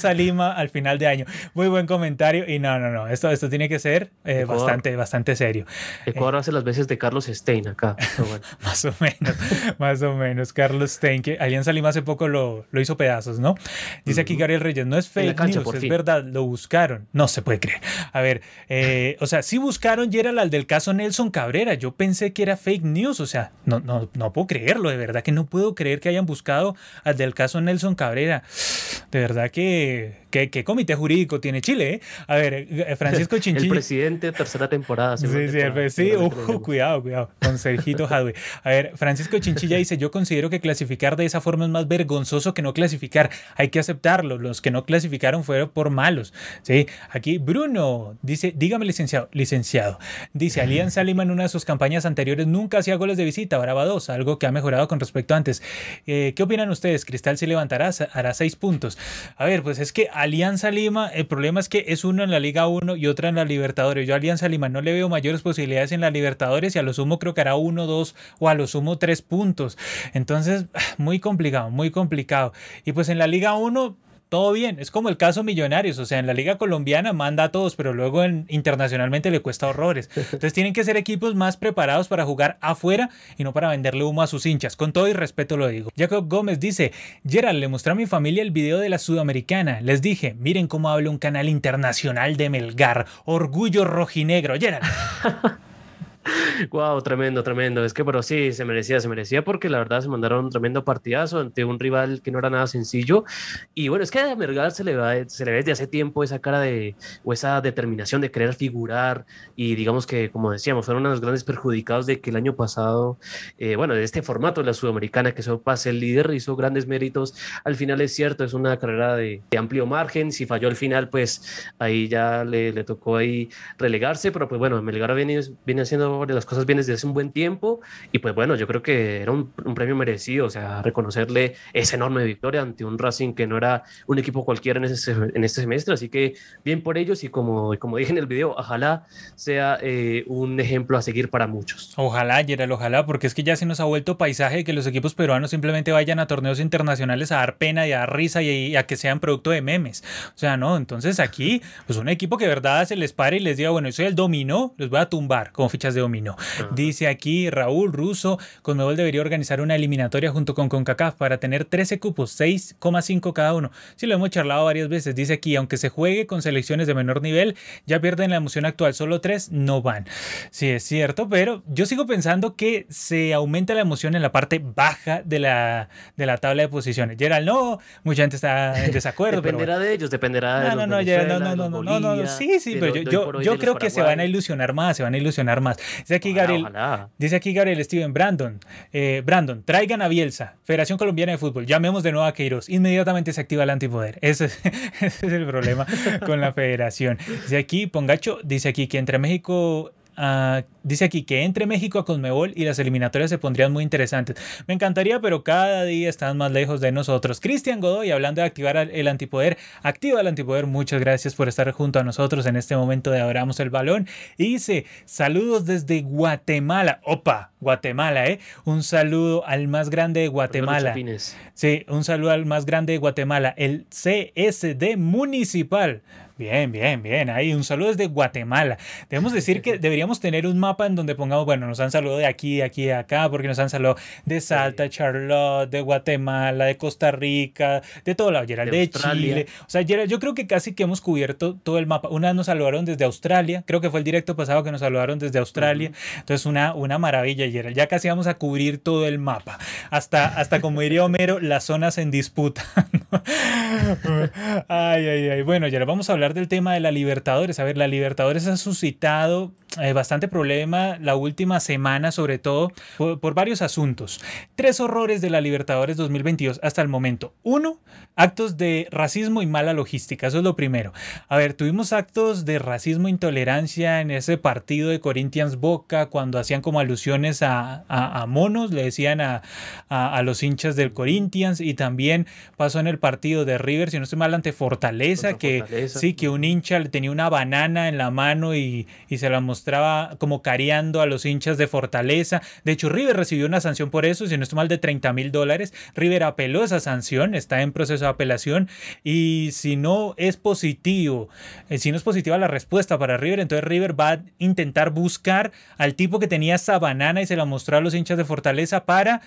Alianza Lima al final de año. Muy buen comentario. Y no, no, no. Esto, esto tiene que ser eh, bastante, bastante serio. Ecuador hace las veces de Carlos Stein acá. más o menos, más o menos. Carlos Stein, que Alianza Lima hace poco lo, lo hizo pedazos, ¿no? Dice aquí Gabriel Reyes, no es fake news, es verdad, lo buscaron. No se puede creer. A ver, eh, o sea, sí buscaron y era el del caso Nelson Cabrera. Yo pensé que era fake news, o sea, no, no, no puedo creerlo, de verdad que no puedo creer que hayan buscado al del caso Nelson Cabrera. De verdad que ¿Qué, comité jurídico tiene Chile? Eh? A ver, eh, Francisco Chinchilla. el presidente, tercera temporada. Sí, sí, sí. Uh, cuidado, cuidado. Con Sergito Jadwe. A ver, Francisco Chinchilla dice: Yo considero que clasificar de esa forma es más vergonzoso que no clasificar. Hay que aceptarlo. Los que no clasificaron fueron por malos. Sí, aquí Bruno dice: Dígame, licenciado. licenciado. Dice: Alianza Lima en una de sus campañas anteriores nunca hacía goles de visita. Ahora va dos, algo que ha mejorado con respecto a antes. Eh, ¿Qué opinan ustedes? Cristal se levantará, hará seis puntos. A ver, pues es que Alianza Lima, el problema es que es uno en la Liga 1 y otra en la Libertadores. Yo a Alianza Lima no le veo mayores posibilidades en la Libertadores y a lo sumo creo que hará uno, dos o a lo sumo tres puntos. Entonces, muy complicado, muy complicado. Y pues en la Liga 1 todo bien. Es como el caso Millonarios, o sea, en la liga colombiana manda a todos, pero luego internacionalmente le cuesta horrores. Entonces tienen que ser equipos más preparados para jugar afuera y no para venderle humo a sus hinchas. Con todo y respeto lo digo. Jacob Gómez dice, Gerald, le mostré a mi familia el video de la Sudamericana. Les dije, miren cómo habla un canal internacional de Melgar. Orgullo rojinegro. Gerald. Wow, tremendo, tremendo. Es que, pero sí, se merecía, se merecía porque la verdad se mandaron un tremendo partidazo ante un rival que no era nada sencillo. Y bueno, es que a Mergal se le, va, se le ve desde hace tiempo esa cara de, o esa determinación de querer figurar. Y digamos que, como decíamos, fueron uno de los grandes perjudicados de que el año pasado, eh, bueno, de este formato de la Sudamericana, que eso pase el líder, hizo grandes méritos. Al final es cierto, es una carrera de, amplio margen. Si falló al final, pues ahí ya le, le tocó ahí relegarse. Pero pues bueno, Melgar viene, viene haciendo de las cosas bien desde hace un buen tiempo y pues bueno, yo creo que era un, premio merecido, o sea, reconocerle esa enorme victoria ante un Racing que no era un equipo cualquiera en, ese, en este semestre, así que bien por ellos y como, como dije en el video, ojalá sea eh, un ejemplo a seguir para muchos. Ojalá, Gerald, ojalá, porque es que ya se nos ha vuelto paisaje que los equipos peruanos simplemente vayan a torneos internacionales a dar pena y a dar risa y, a que sean producto de memes. O sea, no, entonces aquí, pues un equipo que de verdad se les pare y les diga, bueno, soy el dominó, los voy a tumbar como fichas de dominó. Dice aquí Raúl Russo, Conmebol debería organizar una eliminatoria junto con CONCACAF para tener 13 cupos, 6,5 cada uno. Sí, lo hemos charlado varias veces. Dice aquí, aunque se juegue con selecciones de menor nivel, ya pierden la emoción actual. Solo tres no van. Sí, es cierto, pero yo sigo pensando que se aumenta la emoción en la parte baja de la, de la tabla de posiciones. Gerald, no, mucha gente está en desacuerdo. dependerá de ellos, dependerá de no, los no, no, Gerald, no, no, no, Bolivia, no, no, sí, sí, pero yo, yo, yo creo que se van a ilusionar más, se van a ilusionar más. Dice aquí Gabriel, dice aquí Gabriel Steven Brandon, eh, Brandon, traigan a Bielsa, Federación Colombiana de Fútbol, llamemos de nuevo a Queiroz, inmediatamente se activa el antipoder. Ese es, ese es el problema con la federación. Dice aquí, Pongacho, dice aquí que entre México ah, dice aquí que entre México a Conmebol y las eliminatorias se pondrían muy interesantes. Me encantaría, pero cada día están más lejos de nosotros. Cristian Godoy, hablando de activar el antipoder, activa el antipoder. Muchas gracias por estar junto a nosotros en este momento de Abramos el Balón. Y dice, saludos desde Guatemala. Opa, Guatemala, ¿eh? Un saludo al más grande de Guatemala. Sí, un saludo al más grande de Guatemala, el CSD Municipal. Bien, bien, bien. Ahí un saludo desde Guatemala. Debemos decir que deberíamos tener un mapa en donde pongamos, bueno, nos han saludado de aquí, de aquí, de acá, porque nos han saludado de Salta, Charlotte, de Guatemala, de Costa Rica, de todo lado, Gerald, de, Chile. O sea, Gerald, yo creo que casi que hemos cubierto todo el mapa. Una vez nos saludaron desde Australia, creo que fue el directo pasado que nos saludaron desde Australia. Entonces, una, una maravilla, Gerald. Ya casi vamos a cubrir todo el mapa. Hasta, hasta como diría Homero, las zonas en disputa. ay, ay, ay. Bueno, Gerald, vamos a hablar del tema de la Libertadores. A ver, la Libertadores ha suscitado eh, bastante problema la última semana, sobre todo por, varios asuntos. Tres horrores de la Libertadores 2022 hasta el momento. Uno, actos de racismo y mala logística. Eso es lo primero. A ver, tuvimos actos de racismo e intolerancia en ese partido de Corinthians Boca cuando hacían como alusiones a, a, monos, le decían a, a, los hinchas del Corinthians y también pasó en el partido de River, si no estoy mal, ante Fortaleza, que sí, que un hincha le tenía una banana en la mano y, se la mostraba como cariando a los hinchas de Fortaleza. De hecho, River recibió una sanción por eso, si no estoy mal, de 30 mil dólares. River apeló esa sanción, está en proceso de apelación y si no es positivo, eh, si no es positiva la respuesta para River, entonces River va a intentar buscar al tipo que tenía esa banana y se la mostró a los hinchas de Fortaleza para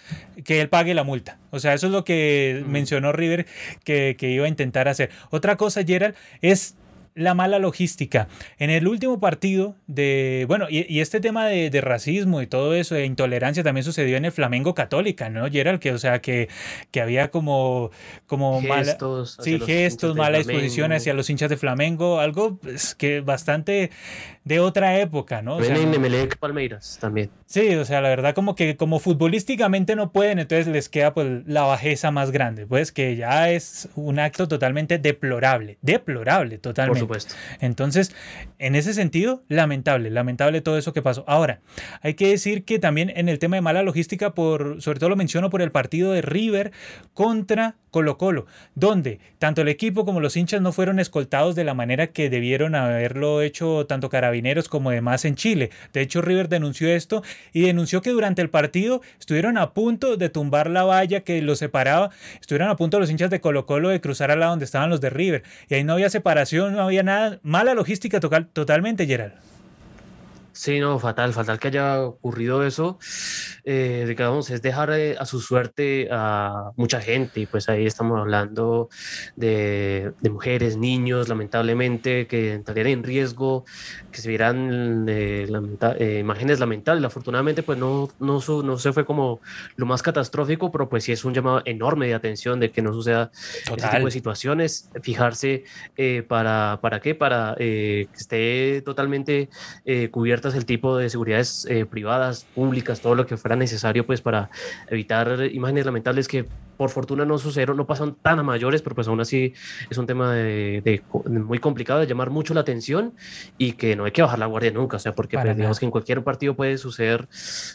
que él pague la multa. O sea, eso es lo que mencionó River que, que iba a intentar hacer. Otra cosa, Gerald, es la mala logística. En el último partido de, bueno, y, este tema de, racismo y todo eso, de intolerancia, también sucedió en el Flamengo Católica, ¿no, Gerald? Que, o sea, que, que había como, como gestos, mala, sí, gestos, mala disposición hacia los hinchas de Flamengo, algo pues, que bastante de otra época, ¿no? O sea, Palmeiras también. Sí, o sea, la verdad como que como futbolísticamente no pueden, entonces les queda pues la bajeza más grande, pues que ya es un acto totalmente deplorable, deplorable totalmente. Por supuesto. Entonces, en ese sentido, lamentable, lamentable todo eso que pasó. Ahora, hay que decir que también en el tema de mala logística, por, sobre todo lo menciono por el partido de River contra Colo Colo, donde tanto el equipo como los hinchas no fueron escoltados de la manera que debieron haberlo hecho tanto como demás en Chile. De hecho, River denunció esto y denunció que durante el partido estuvieron a punto de tumbar la valla que los separaba, estuvieron a punto los hinchas de Colo Colo de cruzar al lado donde estaban los de River. Y ahí no había separación, no había nada, mala logística total, totalmente, Gerald. Sí, no, fatal, fatal que haya ocurrido eso. Eh, digamos, es dejar eh, a su suerte a mucha gente, y pues ahí estamos hablando de, de mujeres, niños, lamentablemente, que entrarían en riesgo, que se vieran eh, eh, imágenes lamentables. Afortunadamente, pues no, no, no se fue como lo más catastrófico, pero pues sí es un llamado enorme de atención de que no suceda ese tipo de situaciones. Fijarse para, para qué, para que esté totalmente cubierta el tipo de seguridades eh, privadas, públicas, todo lo que fuera necesario pues para evitar imágenes lamentables que por fortuna no sucedieron, no pasan tan a mayores, pero pues aún así es un tema de, muy complicado de llamar mucho la atención y que no hay que bajar la guardia nunca, o sea, porque pues, digamos que en cualquier partido puede suceder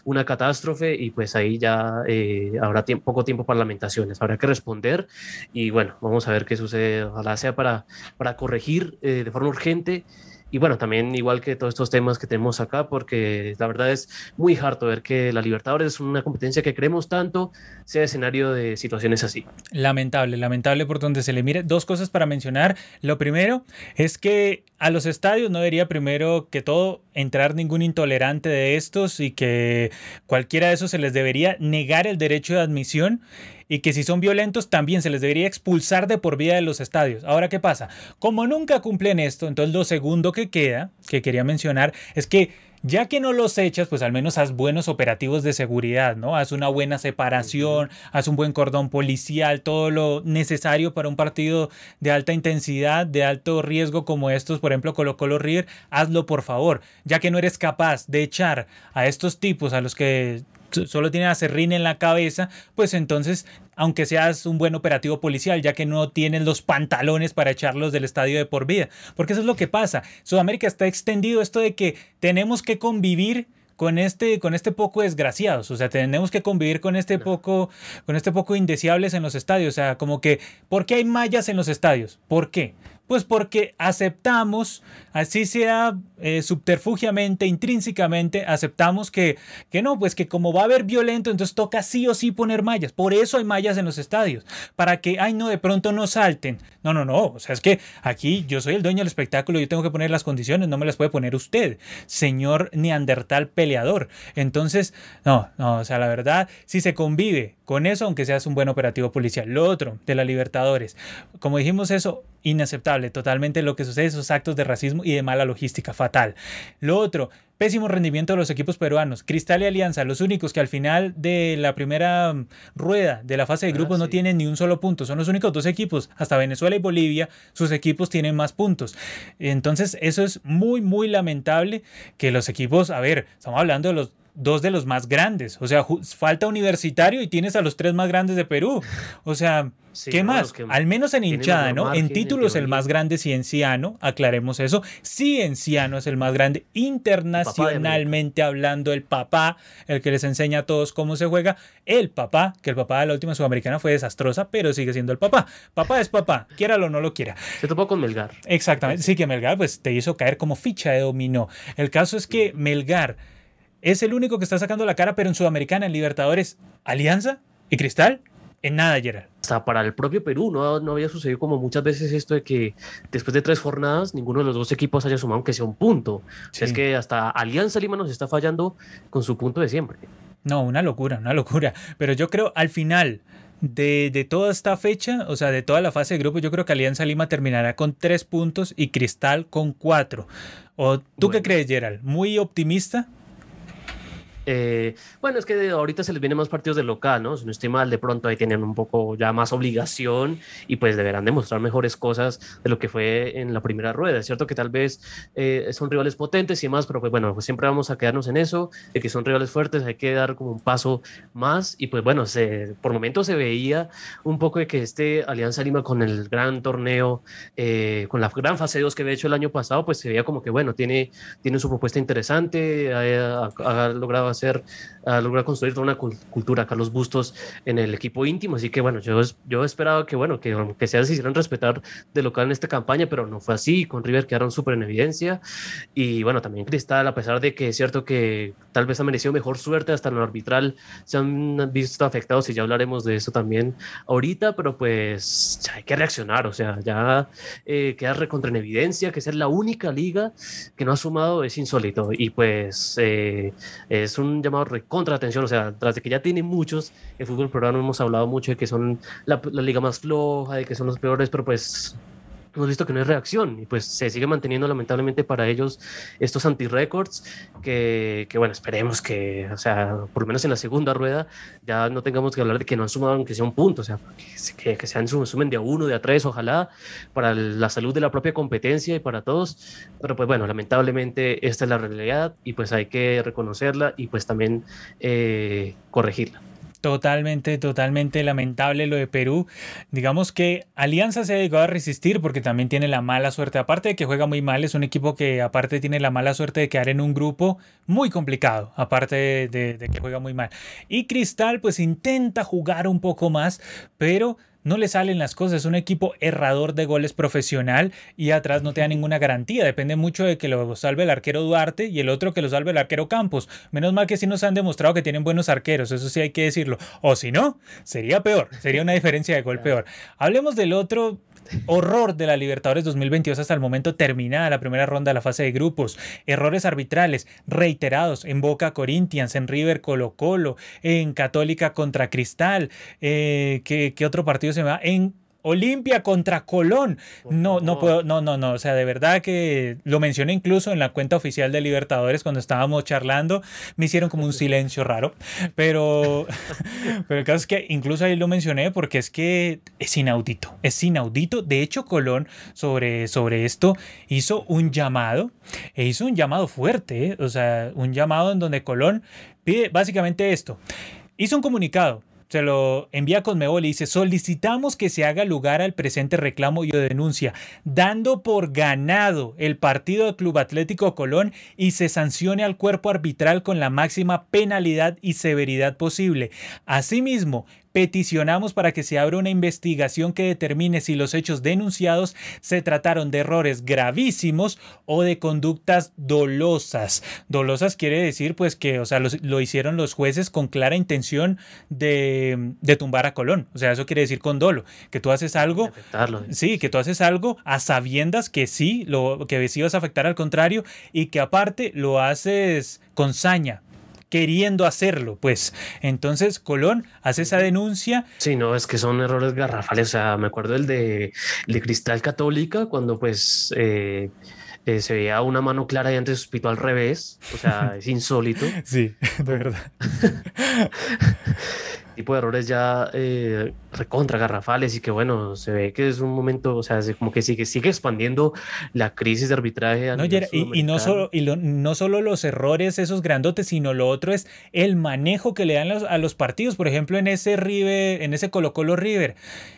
una catástrofe y pues ahí ya eh, habrá poco tiempo para lamentaciones, habrá que responder y bueno, vamos a ver qué sucede, ojalá sea para, para corregir eh, de forma urgente y bueno, también igual que todos estos temas que tenemos acá, porque la verdad es muy harto ver que la Libertadores es una competencia que creemos tanto, sea escenario de situaciones así. Lamentable, lamentable por donde se le mire. Dos cosas para mencionar. Lo primero es que a los estadios no debería primero que todo entrar ningún intolerante de estos y que cualquiera de esos se les debería negar el derecho de admisión y que si son violentos también se les debería expulsar de por vida de los estadios. Ahora, ¿qué pasa? Como nunca cumplen esto, entonces lo segundo que queda, que quería mencionar, es que ya que no los echas, pues al menos haz buenos operativos de seguridad, ¿no? Haz una buena separación, haz un buen cordón policial, todo lo necesario para un partido de alta intensidad, de alto riesgo como estos, por ejemplo, Colo Colo River, hazlo por favor, ya que no eres capaz de echar a estos tipos a los que solo tienen a Serrín en la cabeza, pues entonces, aunque seas un buen operativo policial, ya que no tienen los pantalones para echarlos del estadio de por vida. Porque eso es lo que pasa. Sudamérica está extendido esto de que tenemos que convivir con este, con este poco desgraciados. O sea, tenemos que convivir con este poco, con este poco indeseables en los estadios. O sea, como que, ¿por qué hay mallas en los estadios? ¿Por qué? Pues porque aceptamos, así sea eh, subterfugiamente, intrínsecamente, aceptamos que, que no, pues que como va a haber violento, entonces toca sí o sí poner mallas. Por eso hay mallas en los estadios, para que, ay no, de pronto no salten. No, no, no, o sea, es que aquí yo soy el dueño del espectáculo, yo tengo que poner las condiciones, no me las puede poner usted, señor neandertal peleador. Entonces, no, no, o sea, la verdad, si se convive con eso, aunque seas un buen operativo policial. Lo otro, de la Libertadores, como dijimos eso, inaceptable, totalmente lo que sucede, esos actos de racismo y de mala logística, fatal. Lo otro, pésimo rendimiento de los equipos peruanos. Cristal y Alianza, los únicos que al final de la primera mm, rueda de la fase de ah, grupos no tienen ni un solo punto. Son los únicos dos equipos. Hasta Venezuela y Bolivia, sus equipos tienen más puntos. Entonces, eso es muy, muy lamentable que los equipos, a ver, estamos hablando de los dos de los más grandes. O sea, falta universitario y tienes a los tres más grandes de Perú. O sea, ¿qué más? Al menos en hinchada, ¿no? En títulos el más grande Cienciano, aclaremos eso. Cienciano es el más grande internacionalmente hablando, el papá, el que les enseña a todos cómo se juega. El papá, que el papá de la última sudamericana fue desastrosa, pero sigue siendo el papá. Papá es papá, quiéralo o no lo quiera. Se topó con Melgar. Exactamente, sí que Melgar pues te hizo caer como ficha de dominó. El caso es que Melgar es el único que está sacando la cara, pero en Sudamericana, en Libertadores, Alianza y Cristal, en nada, Gerald. Hasta para el propio Perú no, no había sucedido como muchas veces esto de que después de tres jornadas ninguno de los dos equipos haya sumado aunque sea un punto. es que hasta Alianza Lima nos está fallando con su punto de siempre. No, una locura, una locura. Pero yo creo al final de, de, toda esta fecha, o sea, de toda la fase de grupo, yo creo que Alianza Lima terminará con tres puntos y Cristal con cuatro. ¿O tú qué crees, Gerald? ¿Muy optimista? Eh, bueno, es que ahorita se les vienen más partidos de local, ¿no? Si no estoy mal, de pronto ahí tienen un poco ya más obligación y pues deberán demostrar mejores cosas de lo que fue en la primera rueda. Es cierto que tal vez eh, son rivales potentes y demás, pero pues bueno, pues siempre vamos a quedarnos en eso, de que son rivales fuertes, hay que dar como un paso más y pues bueno, se, por momentos se veía un poco de que este Alianza Lima con el gran torneo, eh, con la gran fase 2 que había hecho el año pasado, pues se veía como que bueno, tiene, tiene su propuesta interesante, ha, ha logrado hacer, a lograr construir toda una cultura, Carlos Bustos, en el equipo íntimo. Así que bueno, yo, yo esperaba que, bueno, que, que se hicieran respetar de local en esta campaña, pero no fue así. Con River quedaron súper en evidencia. Y bueno, también Cristal, a pesar de que es cierto que tal vez ha merecido mejor suerte hasta en lo arbitral, se han visto afectados y ya hablaremos de eso también ahorita, pero pues ya hay que reaccionar. O sea, ya eh, queda recontra en evidencia que ser la única liga que no ha sumado es insólito. Y pues eh, es un un llamado contra atención, o sea, tras de que ya tiene muchos, el fútbol peruano hemos hablado mucho de que son la, liga más floja, de que son los peores, pero pues hemos visto que no hay reacción y pues se sigue manteniendo lamentablemente para ellos estos anti-records que, que, bueno, esperemos que, o sea, por lo menos en la segunda rueda ya no tengamos que hablar de que no han sumado aunque sea un punto, o sea, que, que sean sumen de a uno, de a tres, ojalá, para la salud de la propia competencia y para todos, pero pues bueno, lamentablemente esta es la realidad y pues hay que reconocerla y pues también eh, corregirla. Totalmente, totalmente lamentable lo de Perú. Digamos que Alianza se ha dedicado a resistir porque también tiene la mala suerte. Aparte de que juega muy mal, es un equipo que aparte tiene la mala suerte de quedar en un grupo muy complicado, aparte de, de que juega muy mal. Y Cristal pues intenta jugar un poco más, pero no le salen las cosas. Es un equipo errador de goles profesional y atrás no te da ninguna garantía. Depende mucho de que lo salve el arquero Duarte y el otro que lo salve el arquero Campos. Menos mal que sí nos han demostrado que tienen buenos arqueros, eso sí hay que decirlo. O si no, sería peor, sería una diferencia de gol peor. Hablemos del otro horror de la Libertadores 2022 hasta el momento terminada la primera ronda de la fase de grupos, errores arbitrales reiterados en Boca Corinthians, en River Colo Colo, en Católica contra Cristal, eh, ¿qué, otro partido se me va? En Olimpia contra Colón. No, no puedo, no, no, no. O sea, de verdad que lo mencioné incluso en la cuenta oficial de Libertadores cuando estábamos charlando. Me hicieron como un silencio raro. Pero, pero el caso es que incluso ahí lo mencioné porque es que es inaudito. Es inaudito. De hecho, Colón sobre, sobre esto hizo un llamado. E hizo un llamado fuerte. ¿eh? O sea, un llamado en donde Colón pide básicamente esto. Hizo un comunicado se lo envía con Conmebol y dice, solicitamos que se haga lugar al presente reclamo y o denuncia, dando por ganado el partido del Club Atlético Colón y se sancione al cuerpo arbitral con la máxima penalidad y severidad posible. Asimismo, peticionamos para que se abra una investigación que determine si los hechos denunciados se trataron de errores gravísimos o de conductas dolosas. Dolosas quiere decir pues que, o sea, lo, hicieron los jueces con clara intención de, de, tumbar a Colón. O sea, eso quiere decir con dolo, que tú haces algo, sí, que tú haces algo a sabiendas que sí, lo que sí vas a afectar al contrario y que aparte lo haces con saña queriendo hacerlo, pues. Entonces Colón hace esa denuncia. Sí, no, es que son errores garrafales. O sea, me acuerdo el de, de Cristal Católica, cuando pues eh, eh, se veía una mano clara y antes pitó al revés. O sea, es insólito. Sí, de verdad. tipo de errores ya eh, recontra garrafales y que bueno, se ve que es un momento, o sea, como que sigue, sigue expandiendo la crisis de arbitraje. No, y, no solo, y no solo los errores esos grandotes, sino lo otro es el manejo que le dan a los partidos. Por ejemplo, en ese River, en ese Colo Colo River,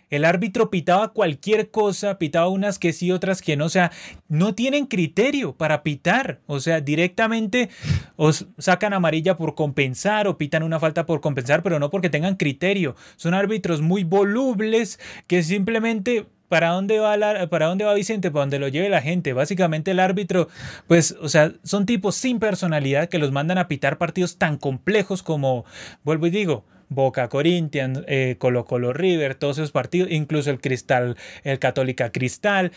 el árbitro pitaba cualquier cosa, pitaba unas que sí, otras que no, o sea, no tienen criterio para pitar, o sea, directamente os sacan amarilla por compensar o pitan una falta por compensar, pero no porque tengan criterio. Son árbitros muy volubles que simplemente ¿Para dónde, va ¿Para dónde va Vicente? Para donde lo lleve la gente. Básicamente el árbitro, pues, o sea, son tipos sin personalidad que los mandan a pitar partidos tan complejos como, vuelvo y digo, Boca Corinthians, eh, Colo Colo River, todos esos partidos, incluso el Cristal, el Católica Cristal.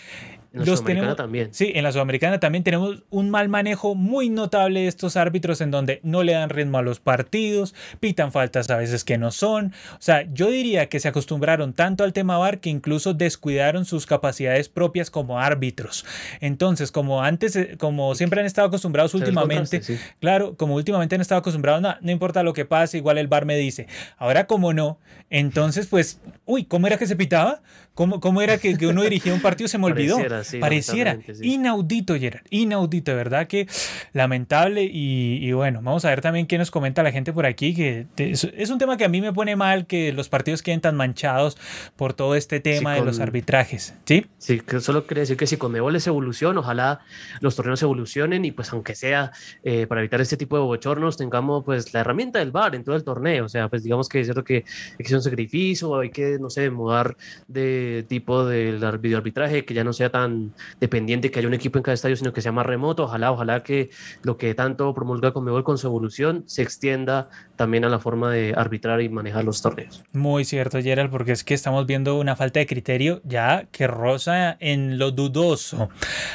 En la los tenemos, también. Sí, en la Sudamericana también tenemos un mal manejo muy notable de estos árbitros en donde no le dan ritmo a los partidos, pitan faltas a veces que no son. O sea, yo diría que se acostumbraron tanto al tema VAR que incluso descuidaron sus capacidades propias como árbitros. Entonces, como antes, eh, como siempre han estado acostumbrados últimamente, claro, como últimamente han estado acostumbrados, no, no importa lo que pase, igual el VAR me dice. Ahora como no, entonces pues, uy, ¿cómo era que se pitaba? ¿Cómo, cómo era que, que uno dirigía un partido? Se me olvidó. Pareciera, inaudito, Gerard, inaudito, de verdad que lamentable. Y, bueno, vamos a ver también qué nos comenta la gente por aquí, que es, un tema que a mí me pone mal que los partidos queden tan manchados por todo este tema de los arbitrajes. Sí, sí, que solo quiere decir que si con Mebol es evolución, ojalá los torneos evolucionen y pues aunque sea eh, para evitar este tipo de bochornos, tengamos pues la herramienta del VAR en todo el torneo. O sea, pues digamos que es cierto que hay que hacer un sacrificio, hay que, no sé, mudar de tipo del videoarbitraje, que ya no sea tan dependiente que haya un equipo en cada estadio, sino que sea más remoto. Ojalá, ojalá que lo que tanto promulga Conmebol con su evolución se extienda también a la forma de arbitrar y manejar los torneos. Muy cierto, Gerald, porque es que estamos viendo una falta de criterio ya que rosa en lo dudoso.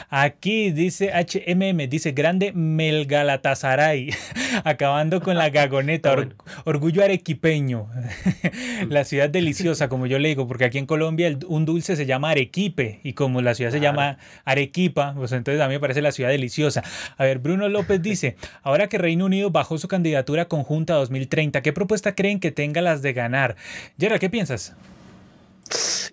Aquí dice HMM, dice grande Melgalatasaray, acabando con la gagoneta, orgullo arequipeño, la ciudad deliciosa, como yo le digo, porque aquí en Colombia un dulce se llama arequipe y como la ciudad se llama Arequipa, pues entonces a mí me parece la ciudad deliciosa. A ver, Bruno López dice, ahora que Reino Unido bajó su candidatura conjunta 2030, ¿qué propuesta creen que tenga las de ganar? Gerard, ¿qué piensas?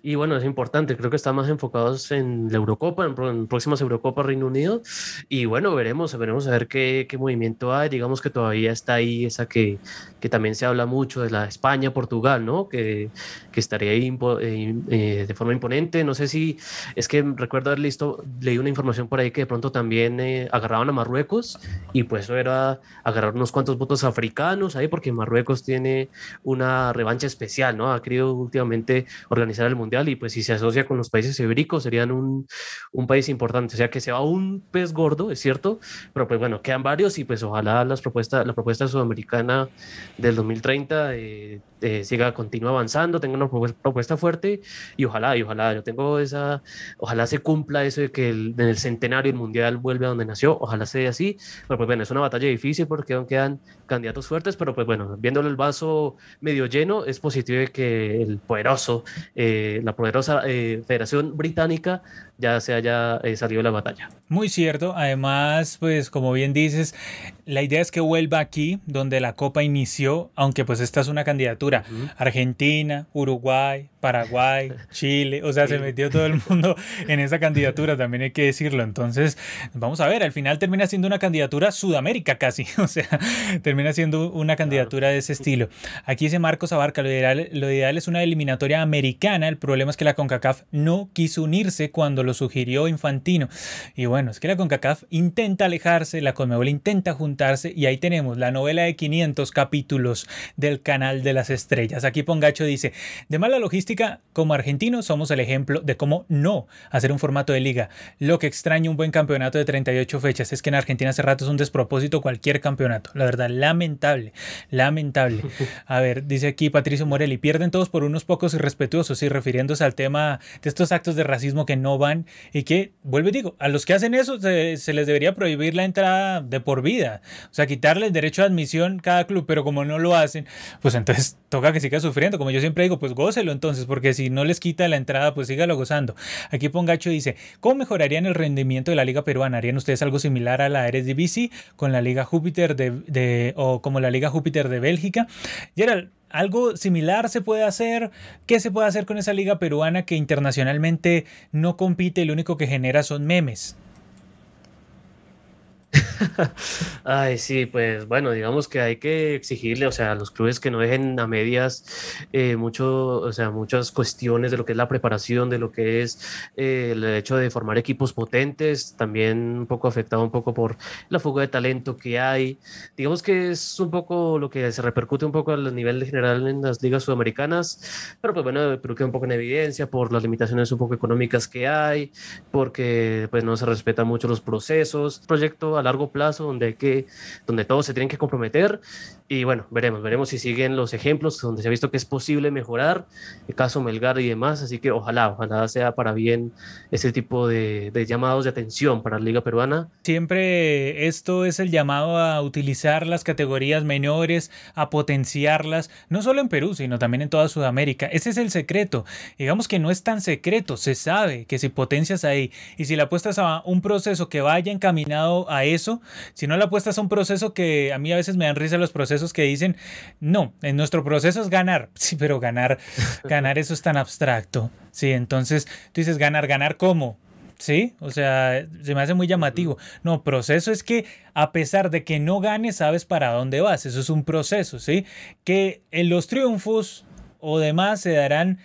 Y bueno, es importante, creo que están más enfocados en la Eurocopa, en, próximas Eurocopa Reino Unido. Y bueno, veremos, veremos a ver qué, qué, movimiento hay. Digamos que todavía está ahí esa que, que también se habla mucho de la España-Portugal, ¿no? Que, que estaría ahí eh, eh, de forma imponente. No sé si es que recuerdo haber listo, leí una información por ahí que de pronto también eh, agarraban a Marruecos y pues eso era agarrar unos cuantos votos africanos ahí porque Marruecos tiene una revancha especial, ¿no? Ha querido últimamente organizar el Mundial y pues si se asocia con los países ibéricos serían un, un, país importante. O sea que se va un pez gordo, es cierto, pero pues bueno, quedan varios y pues ojalá las propuestas, la propuesta sudamericana del 2030 eh, eh, siga, continúe avanzando, tenga una propuesta fuerte y ojalá, y ojalá, yo tengo esa, ojalá se cumpla eso de que en el centenario el mundial vuelve a donde nació, ojalá sea así, pero pues bueno, es una batalla difícil porque aún quedan candidatos fuertes, pero pues bueno, viéndole el vaso medio lleno, es positivo que el poderoso, eh, la poderosa eh, Federación Británica ya se haya eh, salido de la batalla. Muy cierto, además, pues como bien dices, la idea es que vuelva aquí, donde la Copa inició, aunque pues esta es una candidatura. Argentina, Uruguay, Paraguay, Chile, o sea, se metió todo el mundo en esa candidatura, también hay que decirlo. Entonces, vamos a ver, al final termina siendo una candidatura Sudamérica casi, o sea, termina siendo una candidatura de ese estilo. Aquí dice Marcos Abarca, lo ideal, lo ideal es una eliminatoria americana, el problema es que la CONCACAF no quiso unirse cuando lo sugirió Infantino. Y bueno, es que la CONCACAF intenta alejarse, la CONMEBOL intenta juntarse y ahí tenemos la novela de 500 capítulos del canal de las estrellas. Aquí Pongacho dice, de mala logística, como argentinos somos el ejemplo de cómo no hacer un formato de liga. Lo que extraña un buen campeonato de 38 fechas es que en Argentina hace rato es un despropósito cualquier campeonato. La verdad, lamentable, lamentable. A ver, dice aquí Patricio Morelli, pierden todos por unos pocos irrespetuosos y refiriéndose al tema de estos actos de racismo que no van y que, vuelvo y digo, a los que hacen eso se, les debería prohibir la entrada de por vida, o sea, quitarles derecho de admisión cada club, pero como no lo hacen, pues entonces toca que siga sufriendo, como yo siempre digo, pues gócelo entonces, porque si no les quita la entrada, pues sígalo gozando. Aquí Pongacho dice, ¿cómo mejorarían el rendimiento de la liga peruana? ¿Harían ustedes algo similar a la Eredivisie con la liga Júpiter de, o como la liga Júpiter de Bélgica? Gerald, algo similar se puede hacer. ¿Qué se puede hacer con esa liga peruana que internacionalmente no compite lo único que genera son memes? Ay, sí, pues bueno, digamos que hay que exigirle, o sea, a los clubes que no dejen a medias eh, mucho, o sea, muchas cuestiones de lo que es la preparación, de lo que es eh, el hecho de formar equipos potentes, también un poco afectado un poco por la fuga de talento que hay. Digamos que es un poco lo que se repercute un poco a nivel general en las ligas sudamericanas, pero pues bueno, pero queda un poco en evidencia por las limitaciones un poco económicas que hay, porque pues no se respetan mucho los procesos. Proyecto a largo plazo donde, hay que, donde todos se tienen que comprometer y bueno, veremos, veremos si siguen los ejemplos donde se ha visto que es posible mejorar, el caso Melgar y demás, así que ojalá, ojalá sea para bien ese tipo de, de llamados de atención para la Liga Peruana. Siempre esto es el llamado a utilizar las categorías menores, a potenciarlas, no solo en Perú, sino también en toda Sudamérica. Ese es el secreto. Digamos que no es tan secreto, se sabe que si potencias ahí y si le apuestas a un proceso que vaya encaminado a eso, si no le apuestas a un proceso que a mí a veces me dan risa los procesos que dicen, no, en nuestro proceso es ganar. Sí, pero ganar, ganar eso es tan abstracto. Sí, entonces tú dices ganar, ganar cómo. Sí, o sea, se me hace muy llamativo. No, proceso es que a pesar de que no ganes, sabes para dónde vas. Eso es un proceso, ¿sí? Que en los triunfos o demás se darán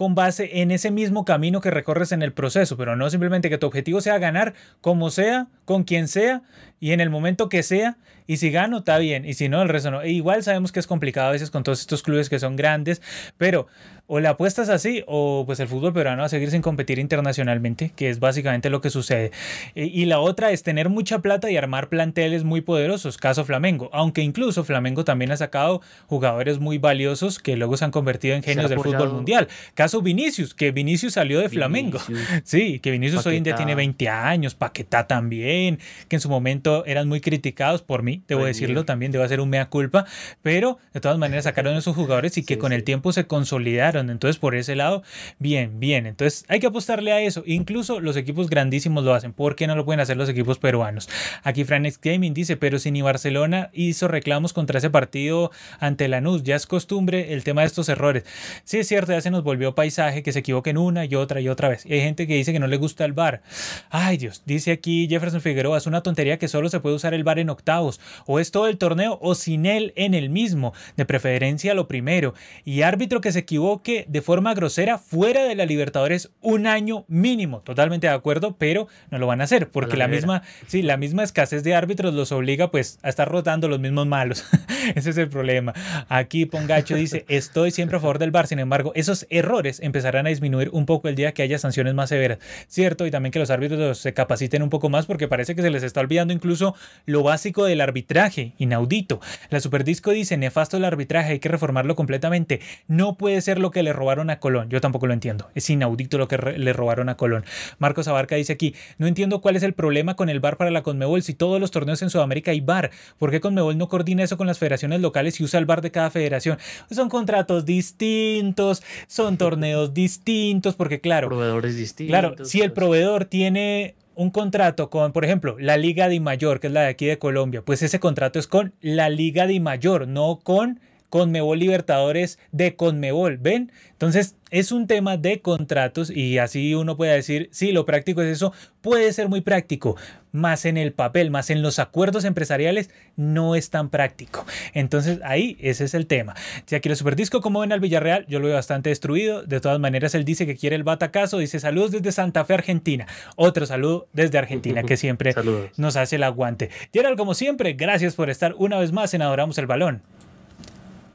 con base en ese mismo camino que recorres en el proceso, pero no simplemente que tu objetivo sea ganar como sea, con quien sea y en el momento que sea, y si gano está bien, y si no, el resto no. E igual sabemos que es complicado a veces con todos estos clubes que son grandes, pero o le apuestas así o pues el fútbol peruano va a seguir sin competir internacionalmente, que es básicamente lo que sucede. E, y la otra es tener mucha plata y armar planteles muy poderosos, caso Flamengo, aunque incluso Flamengo también ha sacado jugadores muy valiosos que luego se han convertido en genios del fútbol mundial. Caso Vinicius, que Vinicius salió de Flamengo. Sí, que Vinicius hoy en día tiene 20 años, Paquetá también, que en su momento eran muy criticados por mí, debo decirlo también, debo hacer un mea culpa, pero de todas maneras sacaron esos jugadores y que con el tiempo se consolidaron entonces, por ese lado, bien, bien. Entonces, hay que apostarle a eso. Incluso los equipos grandísimos lo hacen. ¿Por qué no lo pueden hacer los equipos peruanos? Aquí Franex Gaming dice, pero si ni Barcelona hizo reclamos contra ese partido ante Lanús, ya es costumbre el tema de estos errores. Sí, es cierto, ya se nos volvió paisaje que se equivoquen una y otra y otra vez. Y hay gente que dice que no le gusta el bar. Ay, Dios, dice aquí Jefferson Figueroa, es una tontería que solo se puede usar el bar en octavos. O es todo el torneo o sin él en el mismo. De preferencia lo primero. Y árbitro que se equivoque saque de forma grosera fuera de la Libertadores un año mínimo. Totalmente de acuerdo, pero no lo van a hacer porque la, misma, sí, la misma escasez de árbitros los obliga pues a estar rotando los mismos malos. Ese es el problema. Aquí Pongacho dice, estoy siempre a favor del VAR, sin embargo, esos errores empezarán a disminuir un poco el día que haya sanciones más severas, ¿cierto? Y también que los árbitros se capaciten un poco más porque parece que se les está olvidando incluso lo básico del arbitraje, inaudito. La Superdisco dice, nefasto el arbitraje, hay que reformarlo completamente. No puede ser lo que le robaron a Colón. Yo tampoco lo entiendo. Es inaudito lo que le robaron a Colón. Marcos Abarca dice aquí, no entiendo cuál es el problema con el VAR para la Conmebol si todos los torneos en Sudamérica hay VAR. ¿Por qué Conmebol no coordina eso con las federaciones locales y usa el VAR de cada federación? Son contratos distintos, son torneos distintos, porque claro, proveedores distintos. Claro, si el proveedor tiene un contrato con, por ejemplo, la Liga de Mayor, que es la de aquí de Colombia, pues ese contrato es con la Liga de Mayor, no con Conmebol Libertadores de Conmebol, ¿ven? Entonces es un tema de contratos y así uno puede decir, sí, lo práctico es eso, puede ser muy práctico, más en el papel, más en los acuerdos empresariales, no es tan práctico. Entonces ahí ese es el tema. Si aquí el Superdisco, como ven al Villarreal, yo lo veo bastante destruido. De todas maneras, él dice que quiere el batacazo, dice saludos desde Santa Fe, Argentina. Otro saludo desde Argentina, que siempre nos hace el aguante. Gerald, como siempre, gracias por estar una vez más en Adoramos el Balón.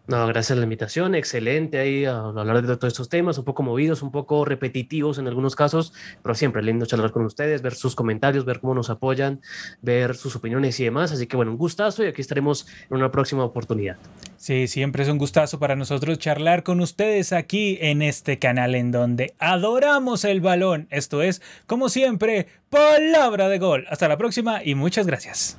No, gracias a la invitación, excelente ahí a hablar de todos estos temas, un poco movidos, un poco repetitivos en algunos casos, pero siempre lindo charlar con ustedes, ver sus comentarios, ver cómo nos apoyan, ver sus opiniones y demás. Así que bueno, un gustazo y aquí estaremos en una próxima oportunidad. Sí, siempre es un gustazo para nosotros charlar con ustedes aquí en este canal en donde adoramos el balón. Esto es, como siempre, palabra de gol. Hasta la próxima y muchas gracias.